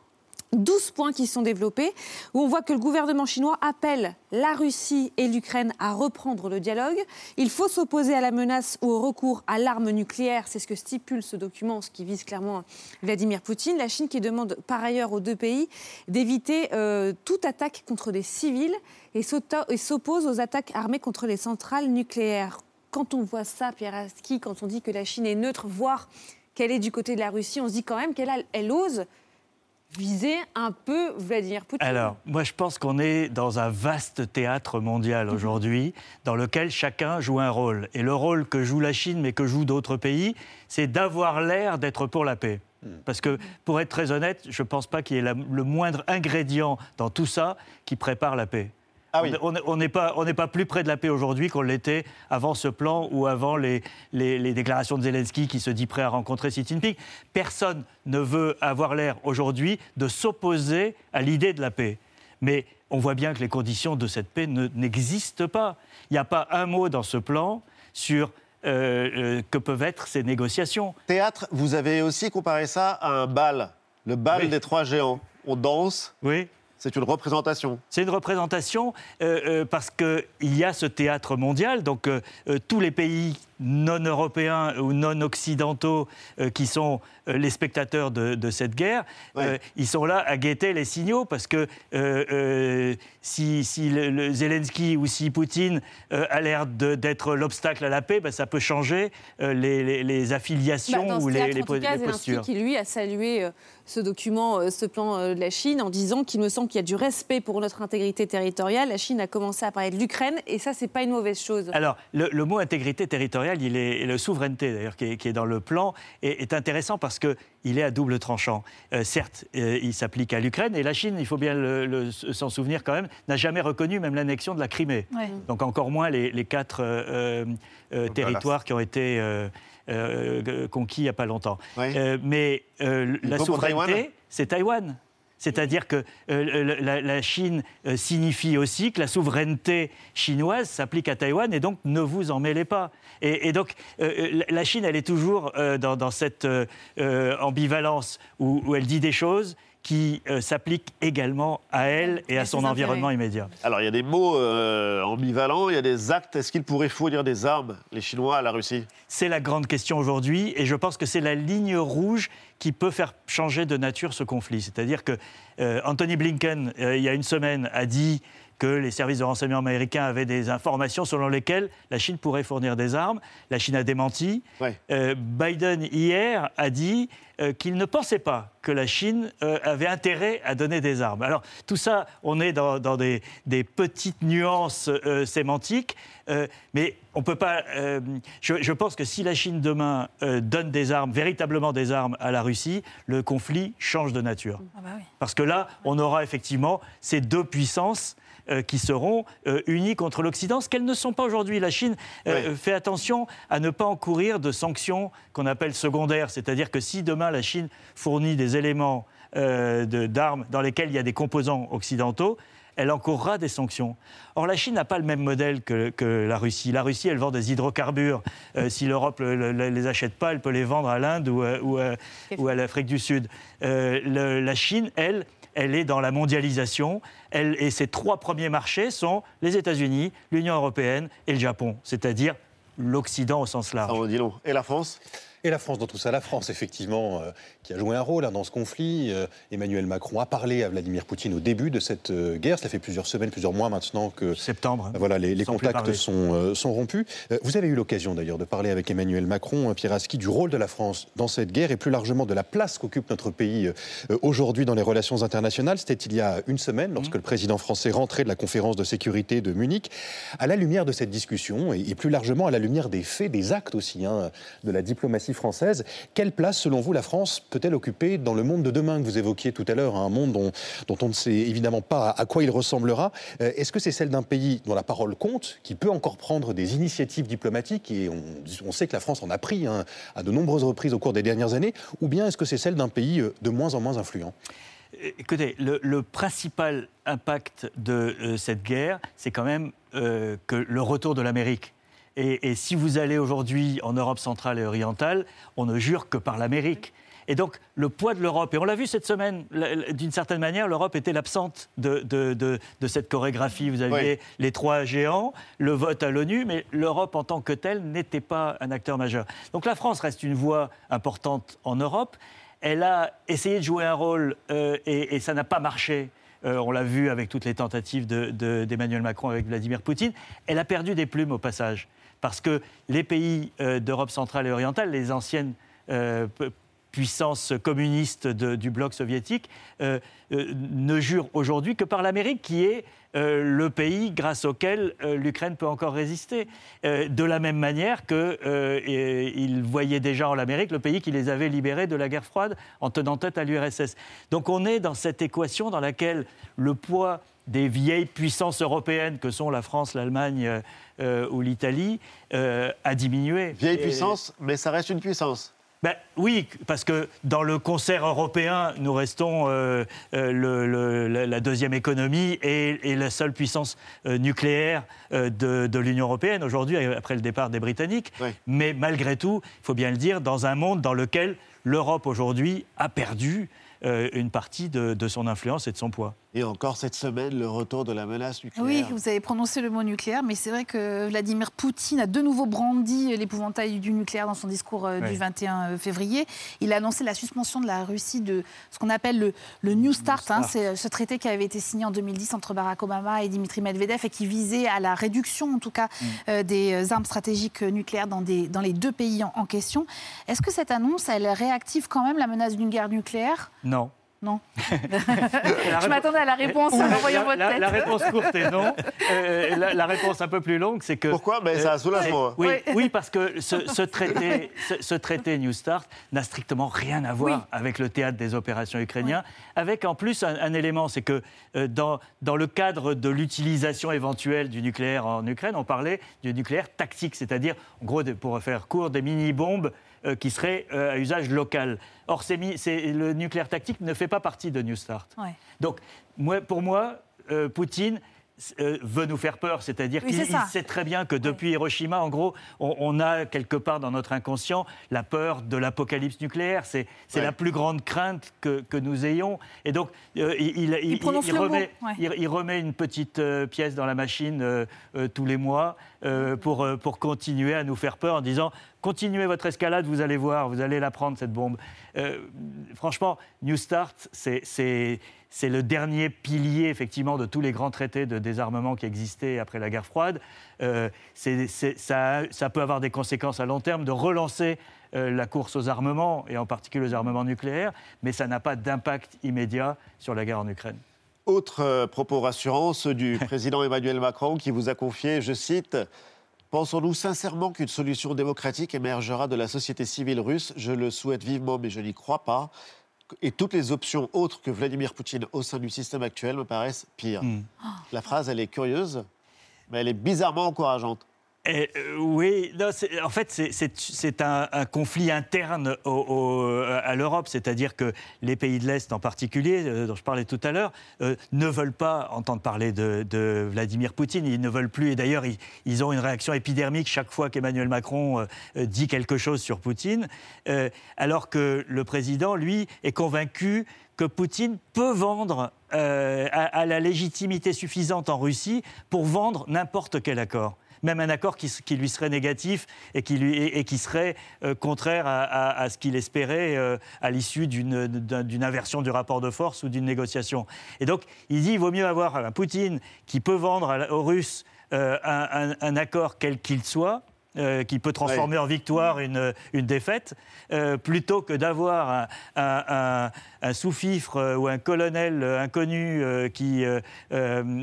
12 points qui sont développés, où on voit que le gouvernement chinois appelle la Russie et l'Ukraine à reprendre le dialogue. Il faut s'opposer à la menace ou au recours à l'arme nucléaire, c'est ce que stipule ce document, ce qui vise clairement Vladimir Poutine. La Chine qui demande par ailleurs aux deux pays d'éviter euh, toute attaque contre des civils et s'oppose aux attaques armées contre les centrales nucléaires. Quand on voit ça, Pierre Aski, quand on dit que la Chine est neutre, voire qu'elle est du côté de la Russie, on se dit quand même qu'elle elle ose viser un peu Vladimir Poutine. Alors, moi, je pense qu'on est dans un vaste théâtre mondial aujourd'hui, dans lequel chacun joue un rôle. Et le rôle que joue la Chine, mais que jouent d'autres pays, c'est d'avoir l'air d'être pour la paix. Parce que, pour être très honnête, je ne pense pas qu'il y ait la- le moindre ingrédient dans tout ça qui prépare la paix. Ah oui. On n'est pas, on n'est pas plus près de la paix aujourd'hui qu'on l'était avant ce plan ou avant les, les, les déclarations de Zelensky qui se dit prêt à rencontrer Xi Jinping. Personne ne veut avoir l'air aujourd'hui de s'opposer à l'idée de la paix. Mais on voit bien que les conditions de cette paix ne- n'existent pas. Il n'y a pas un mot dans ce plan sur euh, euh, que peuvent être ces négociations. Théâtre, vous avez aussi comparé ça à un bal, le bal Oui. des trois géants. On danse, Oui. C'est une représentation. C'est une représentation euh, euh, parce qu'il y a ce théâtre mondial, donc euh, tous les pays non européens ou non occidentaux qui sont les spectateurs de, de cette guerre, euh, ils sont là à guetter les signaux parce que euh, euh, si, si le, le Zelensky ou si Poutine euh, a l'air d'être l'obstacle à la paix, ben, ça peut changer euh, les, les- les affiliations Bah, ou les, théâtre, les en po- tout cas, les postures. qui, lui, a salué euh, ce document, euh, ce plan euh, de la Chine, en disant qu'il me semble qu'il y a du respect pour notre intégrité territoriale. La Chine a commencé à parler de l'Ukraine, et ça, c'est pas une mauvaise chose. Alors, le, le mot intégrité territoriale, il est, et le souveraineté d'ailleurs, qui, est- qui est dans le plan, est, est intéressant parce qu'il est à double tranchant. Euh, certes, euh, il s'applique à l'Ukraine, et la Chine, il faut bien le- le- s'en souvenir quand même, n'a jamais reconnu même l'annexion de la Crimée. Ouais. Donc encore moins les, les quatre euh, euh, territoires qui ont été euh, euh, conquis il n'y a pas longtemps. Euh, mais euh, la souveraineté, c'est Taïwan. C'est-à-dire que euh, la, Chine euh, signifie aussi que la souveraineté chinoise s'applique à Taïwan et donc ne vous en mêlez pas. Et, donc euh, la- Chine, elle est toujours dans, cette ambivalence où elle dit des choses qui euh, s'appliquent également à elle et à son environnement immédiat. Alors, il y a des mots euh, ambivalents, il y a des actes. Est-ce qu'il pourrait fournir des armes, les Chinois, à la Russie? C'est la grande question aujourd'hui et je pense que c'est la ligne rouge qui peut faire changer de nature ce conflit. C'est-à-dire que euh, Anthony Blinken, euh, il y a une semaine, a dit que les services de renseignement américains avaient des informations selon lesquelles la Chine pourrait fournir des armes. La Chine a démenti. Euh, Biden, hier, a dit euh, qu'il ne pensait pas que la Chine euh, avait intérêt à donner des armes. Alors, tout ça, on est dans, dans des, des petites nuances euh, sémantiques, euh, mais on peut pas. euh, je, je pense que si la Chine demain euh, donne des armes, véritablement des armes à la Russie, le conflit change de nature. Ah bah oui. Parce que là, on aura effectivement ces deux puissances euh, qui seront euh, unies contre l'Occident, ce qu'elles ne sont pas aujourd'hui. La Chine euh, fait attention à ne pas encourir de sanctions qu'on appelle secondaires, c'est-à-dire que si demain la Chine fournit des éléments euh, de- d'armes dans lesquels il y a des composants occidentaux, elle encourra des sanctions. Or, la Chine n'a pas le même modèle que, que la Russie. La Russie, elle vend des hydrocarbures. Euh, si l'Europe ne les achète pas, elle peut les vendre à l'Inde ou, euh, ou, euh, ou à l'Afrique du Sud. Le- la Chine, elle, elle est dans la mondialisation. Elle, et ses trois premiers marchés sont les États-Unis, l'Union européenne et le Japon, c'est-à-dire l'Occident au sens large. Et la France? Et la France dans tout ça, la France effectivement, euh, qui a joué un rôle hein, dans ce conflit. Euh, Emmanuel Macron a parlé à Vladimir Poutine au début de cette euh, guerre. Cela fait plusieurs semaines, plusieurs mois maintenant que septembre. voilà, les, contacts sont, sont rompus. Vous avez eu l'occasion d'ailleurs de parler avec Emmanuel Macron, euh, Pierre Aski, du rôle de la France dans cette guerre et plus largement de la place qu'occupe notre pays aujourd'hui dans les relations internationales. C'était il y a une semaine lorsque le président français rentrait de la conférence de sécurité de Munich. À la lumière de cette discussion et, et plus largement à la lumière des faits, des actes aussi hein, de la diplomatie française, quelle place selon vous la France peut-elle occuper dans le monde de demain que vous évoquiez tout à l'heure, hein, un monde dont, on ne sait évidemment pas à, quoi il ressemblera. Euh, Est-ce que c'est celle d'un pays dont la parole compte, qui peut encore prendre des initiatives diplomatiques et on, sait que la France en a pris hein, à de nombreuses reprises au cours des dernières années, ou bien est-ce que c'est celle d'un pays euh, de moins en moins influent? Écoutez, le, principal impact de euh, cette guerre, c'est quand même euh, que le retour de l'Amérique. Et, et si vous allez aujourd'hui en Europe centrale et orientale, on ne jure que par l'Amérique. Et donc, le poids de l'Europe, et on l'a vu cette semaine, d'une certaine manière, l'Europe était l'absente de, de- de- de cette chorégraphie. Vous aviez les trois géants, le vote à l'ONU, mais l'Europe en tant que telle n'était pas un acteur majeur. Donc la France reste une voix importante en Europe. Elle a essayé de jouer un rôle euh, et, et ça n'a pas marché. Euh, on l'a vu avec toutes les tentatives de- de- d'Emmanuel Macron avec Vladimir Poutine. Elle a perdu des plumes au passage. Parce que les pays euh, d'Europe centrale et orientale, les anciennes euh, puissances communistes du bloc soviétique, euh, ne jurent aujourd'hui que par l'Amérique, qui est le pays grâce auquel l'Ukraine peut encore résister. De la même manière qu'ils voyaient déjà en l'Amérique le pays qui les avait libérés de la guerre froide en tenant tête à l'URSS. Donc on est dans cette équation dans laquelle le poids des vieilles puissances européennes que sont la France, l'Allemagne euh, euh, ou l'Italie euh, a diminué. Vieille Et- puissance, mais ça reste une puissance. ben, oui, parce que dans le concert européen, nous restons euh, le- le- la- deuxième économie et, et la seule puissance nucléaire de, de l'Union européenne aujourd'hui, après le départ des Britanniques. Mais malgré tout, il faut bien le dire, dans un monde dans lequel l'Europe aujourd'hui a perdu une partie de, de son influence et de son poids. Et encore cette semaine, le retour de la menace nucléaire. Oui, vous avez prononcé le mot nucléaire, mais c'est vrai que Vladimir Poutine a de nouveau brandi l'épouvantail du nucléaire dans son discours euh, du Oui. 21 février. Il a annoncé la suspension de la Russie de ce qu'on appelle le, le New Start. hein. C'est euh, ce traité qui avait été signé en 2010 entre Barack Obama et Dimitri Medvedev et qui visait à la réduction, en tout cas, Mm. euh, des euh, armes stratégiques euh, nucléaires dans, des, dans les deux pays en, en question. Est-ce que cette annonce, elle réactive quand même la menace d'une guerre nucléaire? Non. Non. Je m'attendais à la réponse en la- voyant votre tête. la réponse courte est non. Euh, la, la réponse un peu plus longue, c'est que. Pourquoi Ben, ça a soulagement, hein. Oui, Oui. oui, parce que ce, ce traité, ce, ce traité New Start n'a strictement rien à voir Oui. avec le théâtre des opérations ukrainiennes. Avec en plus un, un élément, c'est que euh, dans, dans le cadre de l'utilisation éventuelle du nucléaire en Ukraine, on parlait du nucléaire tactique, c'est-à-dire, en gros, pour faire court, des mini-bombes euh, qui seraient euh, à usage local. Or, c'est le nucléaire tactique ne fait pas partie de New Start. Ouais. Donc, moi, pour moi, euh, Poutine euh, veut nous faire peur, c'est-à-dire Oui, qu'il sait très bien que depuis Hiroshima, en gros, on, on a quelque part dans notre inconscient la peur de l'apocalypse nucléaire. C'est Ouais. la plus grande crainte que, que nous ayons. Et donc, euh, il, remet, ouais. il, il remet une petite euh, pièce dans la machine euh, tous les mois pour, pour continuer à nous faire peur en disant continuez votre escalade, vous allez voir, vous allez la prendre cette bombe. Euh, franchement, New Start, c'est- le dernier pilier effectivement de tous les grands traités de désarmement qui existaient après la guerre froide. Euh, ça, ça peut avoir des conséquences à long terme de relancer euh, la course aux armements, et en particulier aux armements nucléaires, mais ça n'a pas d'impact immédiat sur la guerre en Ukraine. Autre propos rassurant, ceux du président Emmanuel Macron qui vous a confié, je cite, Pensons-nous sincèrement qu'une solution démocratique émergera de la société civile russe? Je le souhaite vivement, mais je n'y crois pas. Et toutes les options autres que Vladimir Poutine au sein du système actuel me paraissent pires. Hmm. La phrase, elle est curieuse, mais elle est bizarrement encourageante. Et, euh, oui, en fait, c'est- un, conflit interne au- à l'Europe, c'est-à-dire que les pays de l'Est en particulier, euh, dont je parlais tout à l'heure, euh, ne veulent pas entendre parler de, Vladimir Poutine. Ils ne veulent plus, et d'ailleurs, ils, ont une réaction épidermique chaque fois qu'Emmanuel Macron euh, euh, dit quelque chose sur Poutine, euh, alors que le président, lui, est convaincu que Poutine peut vendre euh, à la légitimité suffisante en Russie pour vendre n'importe quel accord. Même un accord qui, lui serait négatif et qui, serait euh, contraire à, ce qu'il espérait euh, à l'issue d'une d'un- d'une inversion du rapport de force ou d'une négociation. Et donc, il dit il vaut mieux avoir un Poutine qui peut vendre aux Russes euh, un accord quel qu'il soit, euh, qui peut transformer en victoire une, une défaite, euh, plutôt que d'avoir un, un- un- un sous-fifre euh, ou un colonel inconnu euh, qui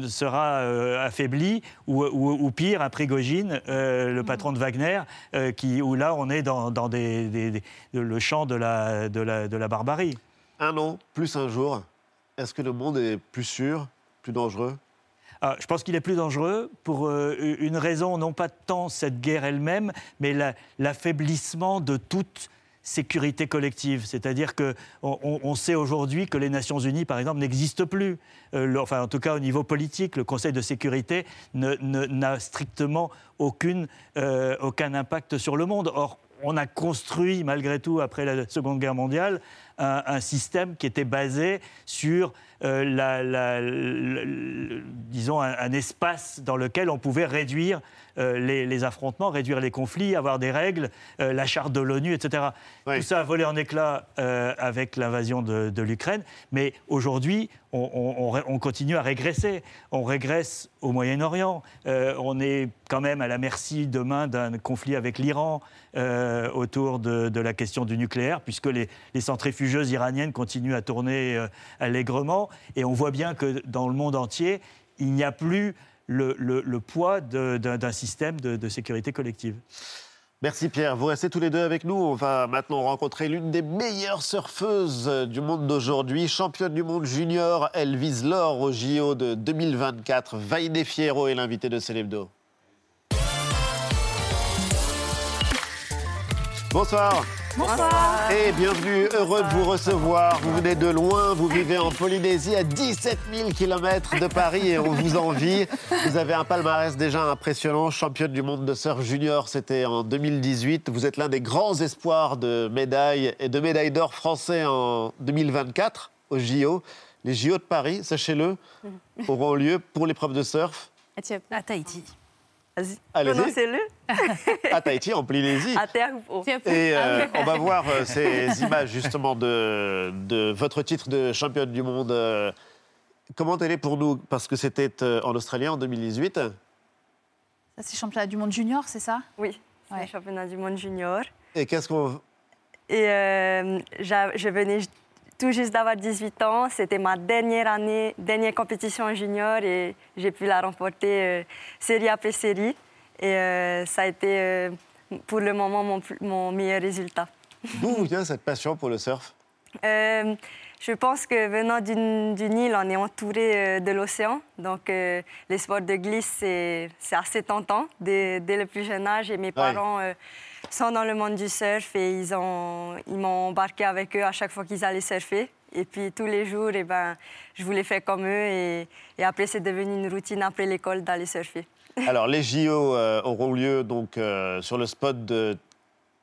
sera euh, affaibli, ou, ou- ou pire, un Prigogine, euh, le patron de Wagner, euh, qui, où là on est dans, dans des- des- des- le champ de la, de la, de la barbarie. Un an, plus un jour, est-ce que le monde est plus sûr, plus dangereux? Ah, je pense qu'il est plus dangereux pour euh, une raison, non pas tant cette guerre elle-même, mais la- l'affaiblissement de toute sécurité collective. C'est-à-dire qu'on on, sait aujourd'hui que les Nations Unies, par exemple, n'existent plus. Euh, enfin, en tout cas, au niveau politique, le Conseil de sécurité n'a strictement aucune, euh, aucun impact sur le monde. Or, on a construit, malgré tout, après la Seconde Guerre mondiale, un système qui était basé sur, euh, la- la- disons, un, un espace dans lequel on pouvait réduire euh, les, les affrontements, réduire les conflits, avoir des règles, euh, la charte de l'ONU, etc. Tout ça a volé en éclats avec l'invasion de, de l'Ukraine, mais aujourd'hui, on, continue à régresser. On régresse au Moyen-Orient. On est quand même à la merci demain d'un conflit avec l'Iran autour de, de la question du nucléaire, puisque les, les centrifugeuses iraniennes continuent à tourner euh, Et on voit bien que dans le monde entier, il n'y a plus le, le- le poids d'un système de, sécurité collective. Merci Pierre. Vous restez tous les deux avec nous. On va maintenant rencontrer l'une des meilleures surfeuses du monde d'aujourd'hui. Championne du monde junior, elle vise l'or au JO de 2024. Vaïné Fierro est l'invité de Célébdo. Bonsoir. Bonsoir. Et bienvenue, heureux de vous recevoir. Vous venez de loin, vous vivez en Polynésie à 17 000 km de Paris et on vous envie. Vous avez un palmarès déjà impressionnant, championne du monde de surf junior, c'était en 2018. Vous êtes l'un des grands espoirs de médailles et de médailles d'or français en 2024 au JO. Les JO de Paris, sachez-le, auront lieu pour l'épreuve de surf À Tahiti. Allez-y. Prononcez-le. à Tahiti, en Polynésie. À terre ou Et euh, on va voir euh, ces images justement de, de votre titre de championne du monde. euh, comment elle est pour nous? Parce que c'était en Australie en 2018. Ça, c'est championnat du monde junior, c'est ça? Oui, c'est le championnat du monde junior. Et qu'est-ce qu'on. Et euh, je venais tout juste d'avoir 18 ans. C'était ma dernière année, dernière compétition junior et j'ai pu la remporter euh, série après série. Et euh, ça a été euh, pour le moment mon, meilleur résultat. D'où vient cette passion pour le surf? Je pense que venant d'une île, on est entouré de l'océan. Donc, les sports de glisse, c'est assez tentant dès, dès le plus jeune âge. Et mes parents sont dans le monde du surf et ils ont- ils m'ont embarqué avec eux à chaque fois qu'ils allaient surfer. Et puis, tous les jours, eh ben, je voulais faire comme eux. Et, et après, c'est devenu une routine après l'école d'aller surfer. Alors, les JO euh, auront lieu donc euh, sur le spot de.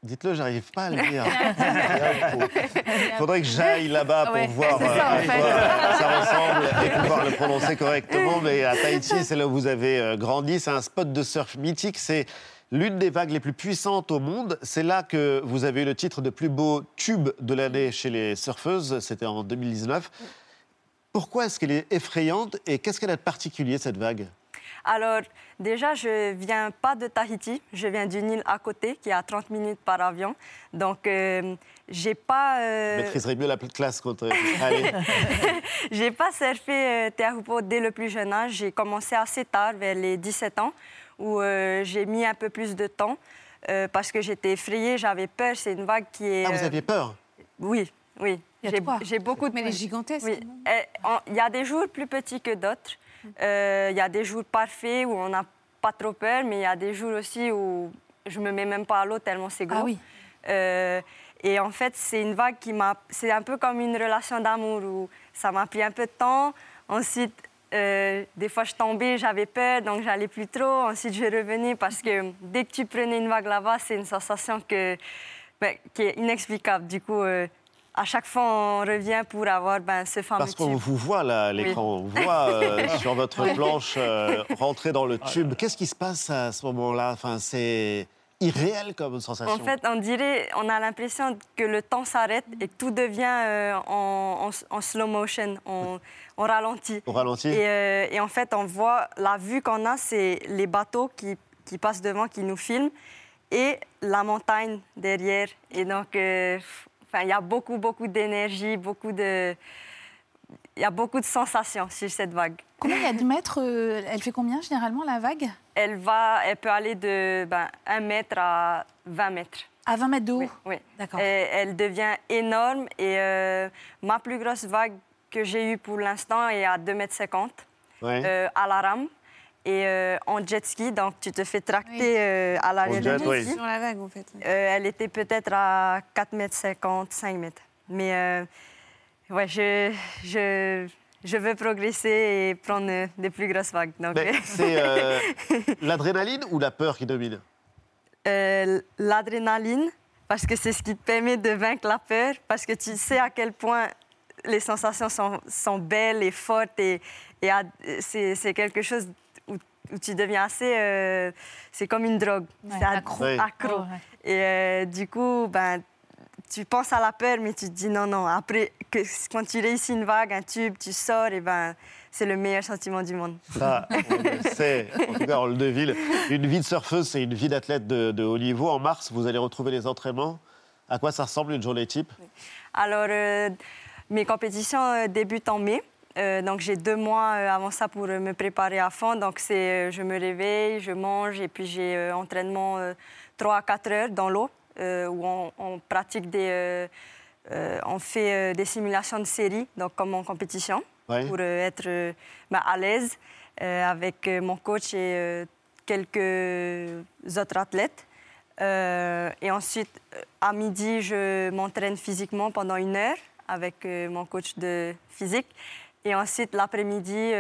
Dites-le, j'arrive pas à le dire. Il faudrait que j'aille là-bas pour voir c'est ça, euh, en à fait. quoi ça ressemble et pouvoir le prononcer correctement. Mais à Tahiti, c'est là où vous avez euh, grandi. C'est un spot de surf mythique. C'est l'une des vagues les plus puissantes au monde. C'est là que vous avez eu le titre de plus beau tube de l'année chez les surfeuses. C'était en 2019. Pourquoi est-ce qu'elle est effrayante et qu'est-ce qu'elle a de particulier, cette vague? Alors, déjà, je viens pas de Tahiti. Je viens d'une île à côté qui est à 30 minutes par avion. Donc, euh, j'ai pas. euh, Vous maîtriserez mieux la classe quand. euh, Allez. j'ai pas surfé euh, Teahupo dès le plus jeune âge. J'ai commencé assez tard, vers les 17 ans, où euh, j'ai mis un peu plus de temps euh, parce que j'étais effrayée, j'avais peur. C'est une vague qui est. Ah, vous aviez peur? Oui, oui. J'ai beaucoup de. Mais elle est gigantesque. Oui. Eh, Il y a des jours plus petits que d'autres. Euh, Il y a des jours parfaits où on n'a pas trop peur, mais il y a des jours aussi où je me mets même pas à l'eau tellement c'est gros. Ah oui. Euh, et en fait, c'est une vague qui m'a. C'est un peu comme une relation d'amour où ça m'a pris un peu de temps. Ensuite, euh, des fois, je tombais, j'avais peur, donc j'allais plus trop. Ensuite, je revenais parce que dès que tu prenais une vague là-bas, c'est une sensation que, ben, qui est inexplicable. Du coup, euh, à chaque fois, on revient pour avoir ben, ce fameux Parce qu'on vous voit là à l'écran, on vous voit euh, sur votre planche euh, rentrer dans le tube. Qu'est-ce qui se passe à ce moment-là? Enfin, C'est irréel comme sensation. En fait, on dirait, on a l'impression que le temps s'arrête et que tout devient euh, en, en- en slow motion, on, on ralentit. Au ralenti Et, euh, et en fait, on voit, la vue qu'on a, c'est les bateaux qui, qui passent devant, qui nous filment, et la montagne derrière. Et donc, euh, enfin, il y a beaucoup, beaucoup d'énergie, beaucoup de... Il y a beaucoup de sensations sur cette vague. Combien il y a de mètres euh, Elle fait combien généralement la vague? Elle, va, elle peut aller de ben, 1 mètre à 20 mètres. À 20 mètres de haut? Oui, oui. D'accord. Et elle devient énorme et euh, ma plus grosse vague que j'ai eue pour l'instant est à 2,50 mètres Ouais. euh, à la rame et euh, en jet ski. Donc, tu te fais tracter euh, à l'arrière du jet, jet oui. ski. Sur la vague, en fait. Euh, elle était peut-être à 4,50 mètres, 5 mètres. Mais euh, ouais, je, je, je veux progresser et prendre des plus grosses vagues. C'est euh, l'adrénaline ou la peur qui domine? Euh, l'adrénaline, parce que c'est ce qui te permet de vaincre la peur, parce que tu sais à quel point les sensations sont, sont belles et fortes, et, et c'est quelque chose où, tu deviens assez... euh, c'est comme une drogue, Ouais, c'est accro. accro. Ouais. Et euh, du coup, ben, tu penses à la peur, mais tu te dis non, non. Après, que, quand tu réussis une vague, un tube, tu sors, et ben, c'est le meilleur sentiment du monde. Ça, on le sait, en tout cas, on le devine. Une vie de surfeuse, c'est une vie d'athlète de, de haut niveau. En mars, vous allez retrouver les entraînements. À quoi ça ressemble une journée type? Alors, euh, mes compétitions débutent en mai. Euh, donc, j'ai deux mois euh, avant ça pour euh, me préparer à fond. Donc, c'est, je me réveille, je mange et puis j'ai euh, entraînement euh, 3 à 4 heures dans l'eau où on, pratique des. on fait des simulations de série, donc comme en compétition, pour être bah, à l'aise avec mon coach et quelques autres athlètes. et ensuite, à midi, je m'entraîne physiquement pendant une heure avec mon coach de physique. Et ensuite, l'après-midi,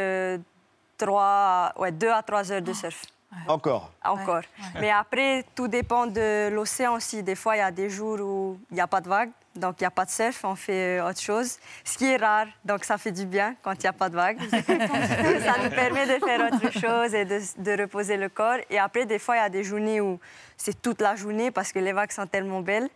trois, ouais, deux à trois heures de oh. surf. Encore Encore. Mais après, tout dépend de l'océan aussi. Des fois, il y a des jours où il n'y a pas de vagues, donc il n'y a pas de surf, on fait euh, autre chose. Ce qui est rare, donc ça fait du bien quand il n'y a pas de vagues. ça nous permet de faire autre chose et de, de, reposer le corps. Et après, des fois, il y a des journées où c'est toute la journée parce que les vagues sont tellement belles.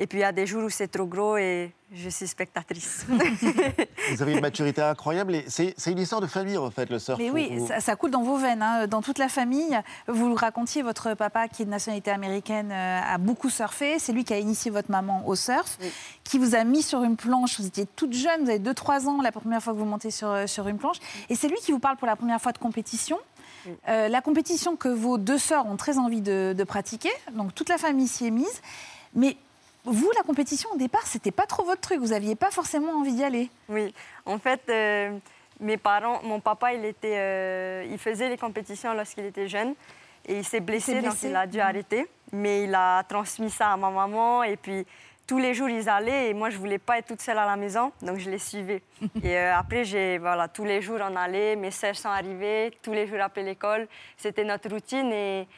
Et puis il y a des jours où c'est trop gros et je suis spectatrice. vous avez une maturité incroyable. C'est une histoire de famille, en fait, le surf. Mais oui, ça, coule dans vos veines, hein. dans toute la famille. Vous racontiez, votre papa, qui est de nationalité américaine, euh, a beaucoup surfé. C'est lui qui a initié votre maman au surf, qui vous a mis sur une planche. Vous étiez toute jeune, vous avez 2-3 ans la première fois que vous montez sur, euh, sur une planche. Et c'est lui qui vous parle pour la première fois de compétition. Euh, la compétition que vos deux sœurs ont très envie de, de pratiquer. Donc toute la famille s'y est mise. Mais vous, la compétition, au départ, c'était pas trop votre truc. Vous n'aviez pas forcément envie d'y aller. Oui. En fait, euh, mes parents, mon papa, il, était, euh, il faisait les compétitions lorsqu'il était jeune. Et il s'est blessé, donc il a dû arrêter. Mais il a transmis ça à ma maman. Et puis, tous les jours, ils allaient. Et moi, je voulais pas être toute seule à la maison. Donc, je les suivais. et euh, après, j'ai, voilà, tous les jours, on allait. Mes sœurs sont arrivées. Tous les jours après l'école. C'était notre routine. Et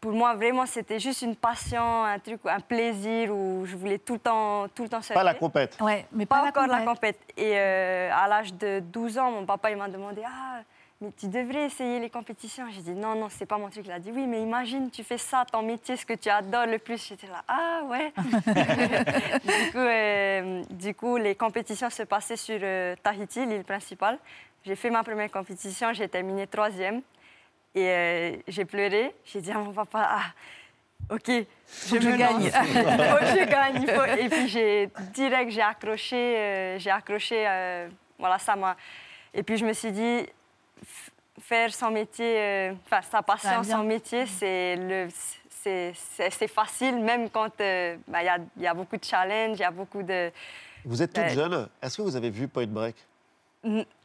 pour moi, vraiment, c'était juste une passion, un truc, un plaisir où je voulais tout le temps, tout le temps Pas la compète. Ouais, mais pas, encore la compète. Et euh, à l'âge de 12 ans, mon papa il m'a demandé ah mais tu devrais essayer les compétitions. J'ai dit non non c'est pas mon truc. Il a dit oui mais imagine tu fais ça ton métier, ce que tu adores le plus. J'étais là ah ouais. du coup euh, du coup les compétitions se passaient sur euh, Tahiti, l'île principale. J'ai fait ma première compétition, j'ai terminé troisième. Et euh, j'ai pleuré. J'ai dit à mon papa, ah, ok, je me gagne. je gagne. Et puis j'ai direct, j'ai accroché, euh, j'ai accroché. Euh, voilà, ça m'a. Et puis je me suis dit, faire son métier, enfin sa passion, son métier, c'est le, c'est facile, même quand bah, il y, a, beaucoup de challenges, il y a beaucoup de. Vous êtes toute jeune. Est-ce que vous avez vu Point Break?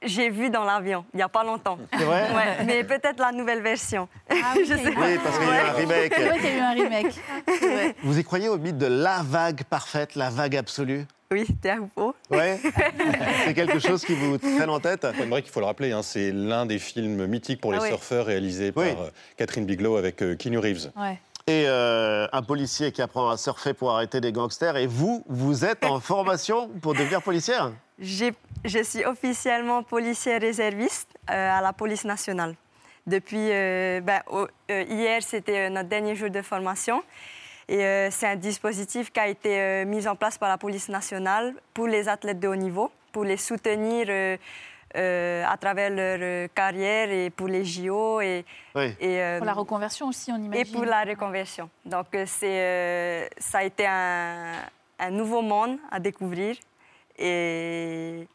J'ai vu dans l'avion, il n'y a pas longtemps. C'est vrai ouais, Mais peut-être la nouvelle version. Ah, oui, je sais. oui, parce qu'il y a eu un remake. C'est vrai qu'il y a eu un remake. Vous y croyez au mythe de la vague parfaite, la vague absolue? Oui, t'es Oui. Ouais. c'est quelque chose qui vous traîne en tête? Point qu'il faut le rappeler, hein, c'est l'un des films mythiques pour les ah surfeurs réalisés par euh, Catherine Bigelow avec euh, Keanu Reeves. Ouais et euh, un policier qui apprend à surfer pour arrêter des gangsters. Et vous, vous êtes en formation pour devenir policière? Je suis officiellement policière réserviste euh, à la police nationale. Depuis euh, ben, hier, c'était notre dernier jour de formation. Et c'est un dispositif qui a été mis en place par la police nationale pour les athlètes de haut niveau, pour les soutenir euh, à travers leur euh, carrière et pour les JO. Et, et euh, pour la reconversion aussi, on imagine. Et pour la reconversion. Donc, c'est, ça a été un, un, nouveau monde à découvrir. Et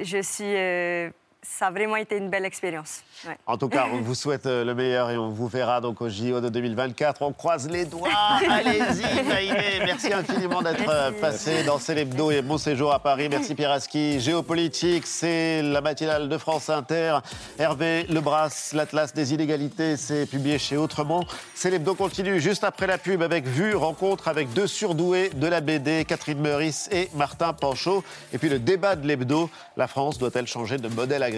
je suis ça a vraiment été une belle expérience. En tout cas, on vous souhaite euh, le meilleur et on vous verra donc au JO de 2024. On croise les doigts. Allez-y, Maïné. Merci infiniment d'être euh, passé dans Célébdo et bon séjour à Paris. Merci Pierre Aski. Géopolitique, c'est la matinale de France Inter. Hervé Lebras, l'Atlas des inégalités, c'est publié chez Autrement. Célébdo continue juste après la pub avec Vue, rencontre avec deux surdoués de la BD, Catherine Meurice et Martin Panchaud. Et puis le débat de l'hebdo, la France doit-elle changer de modèle agricole?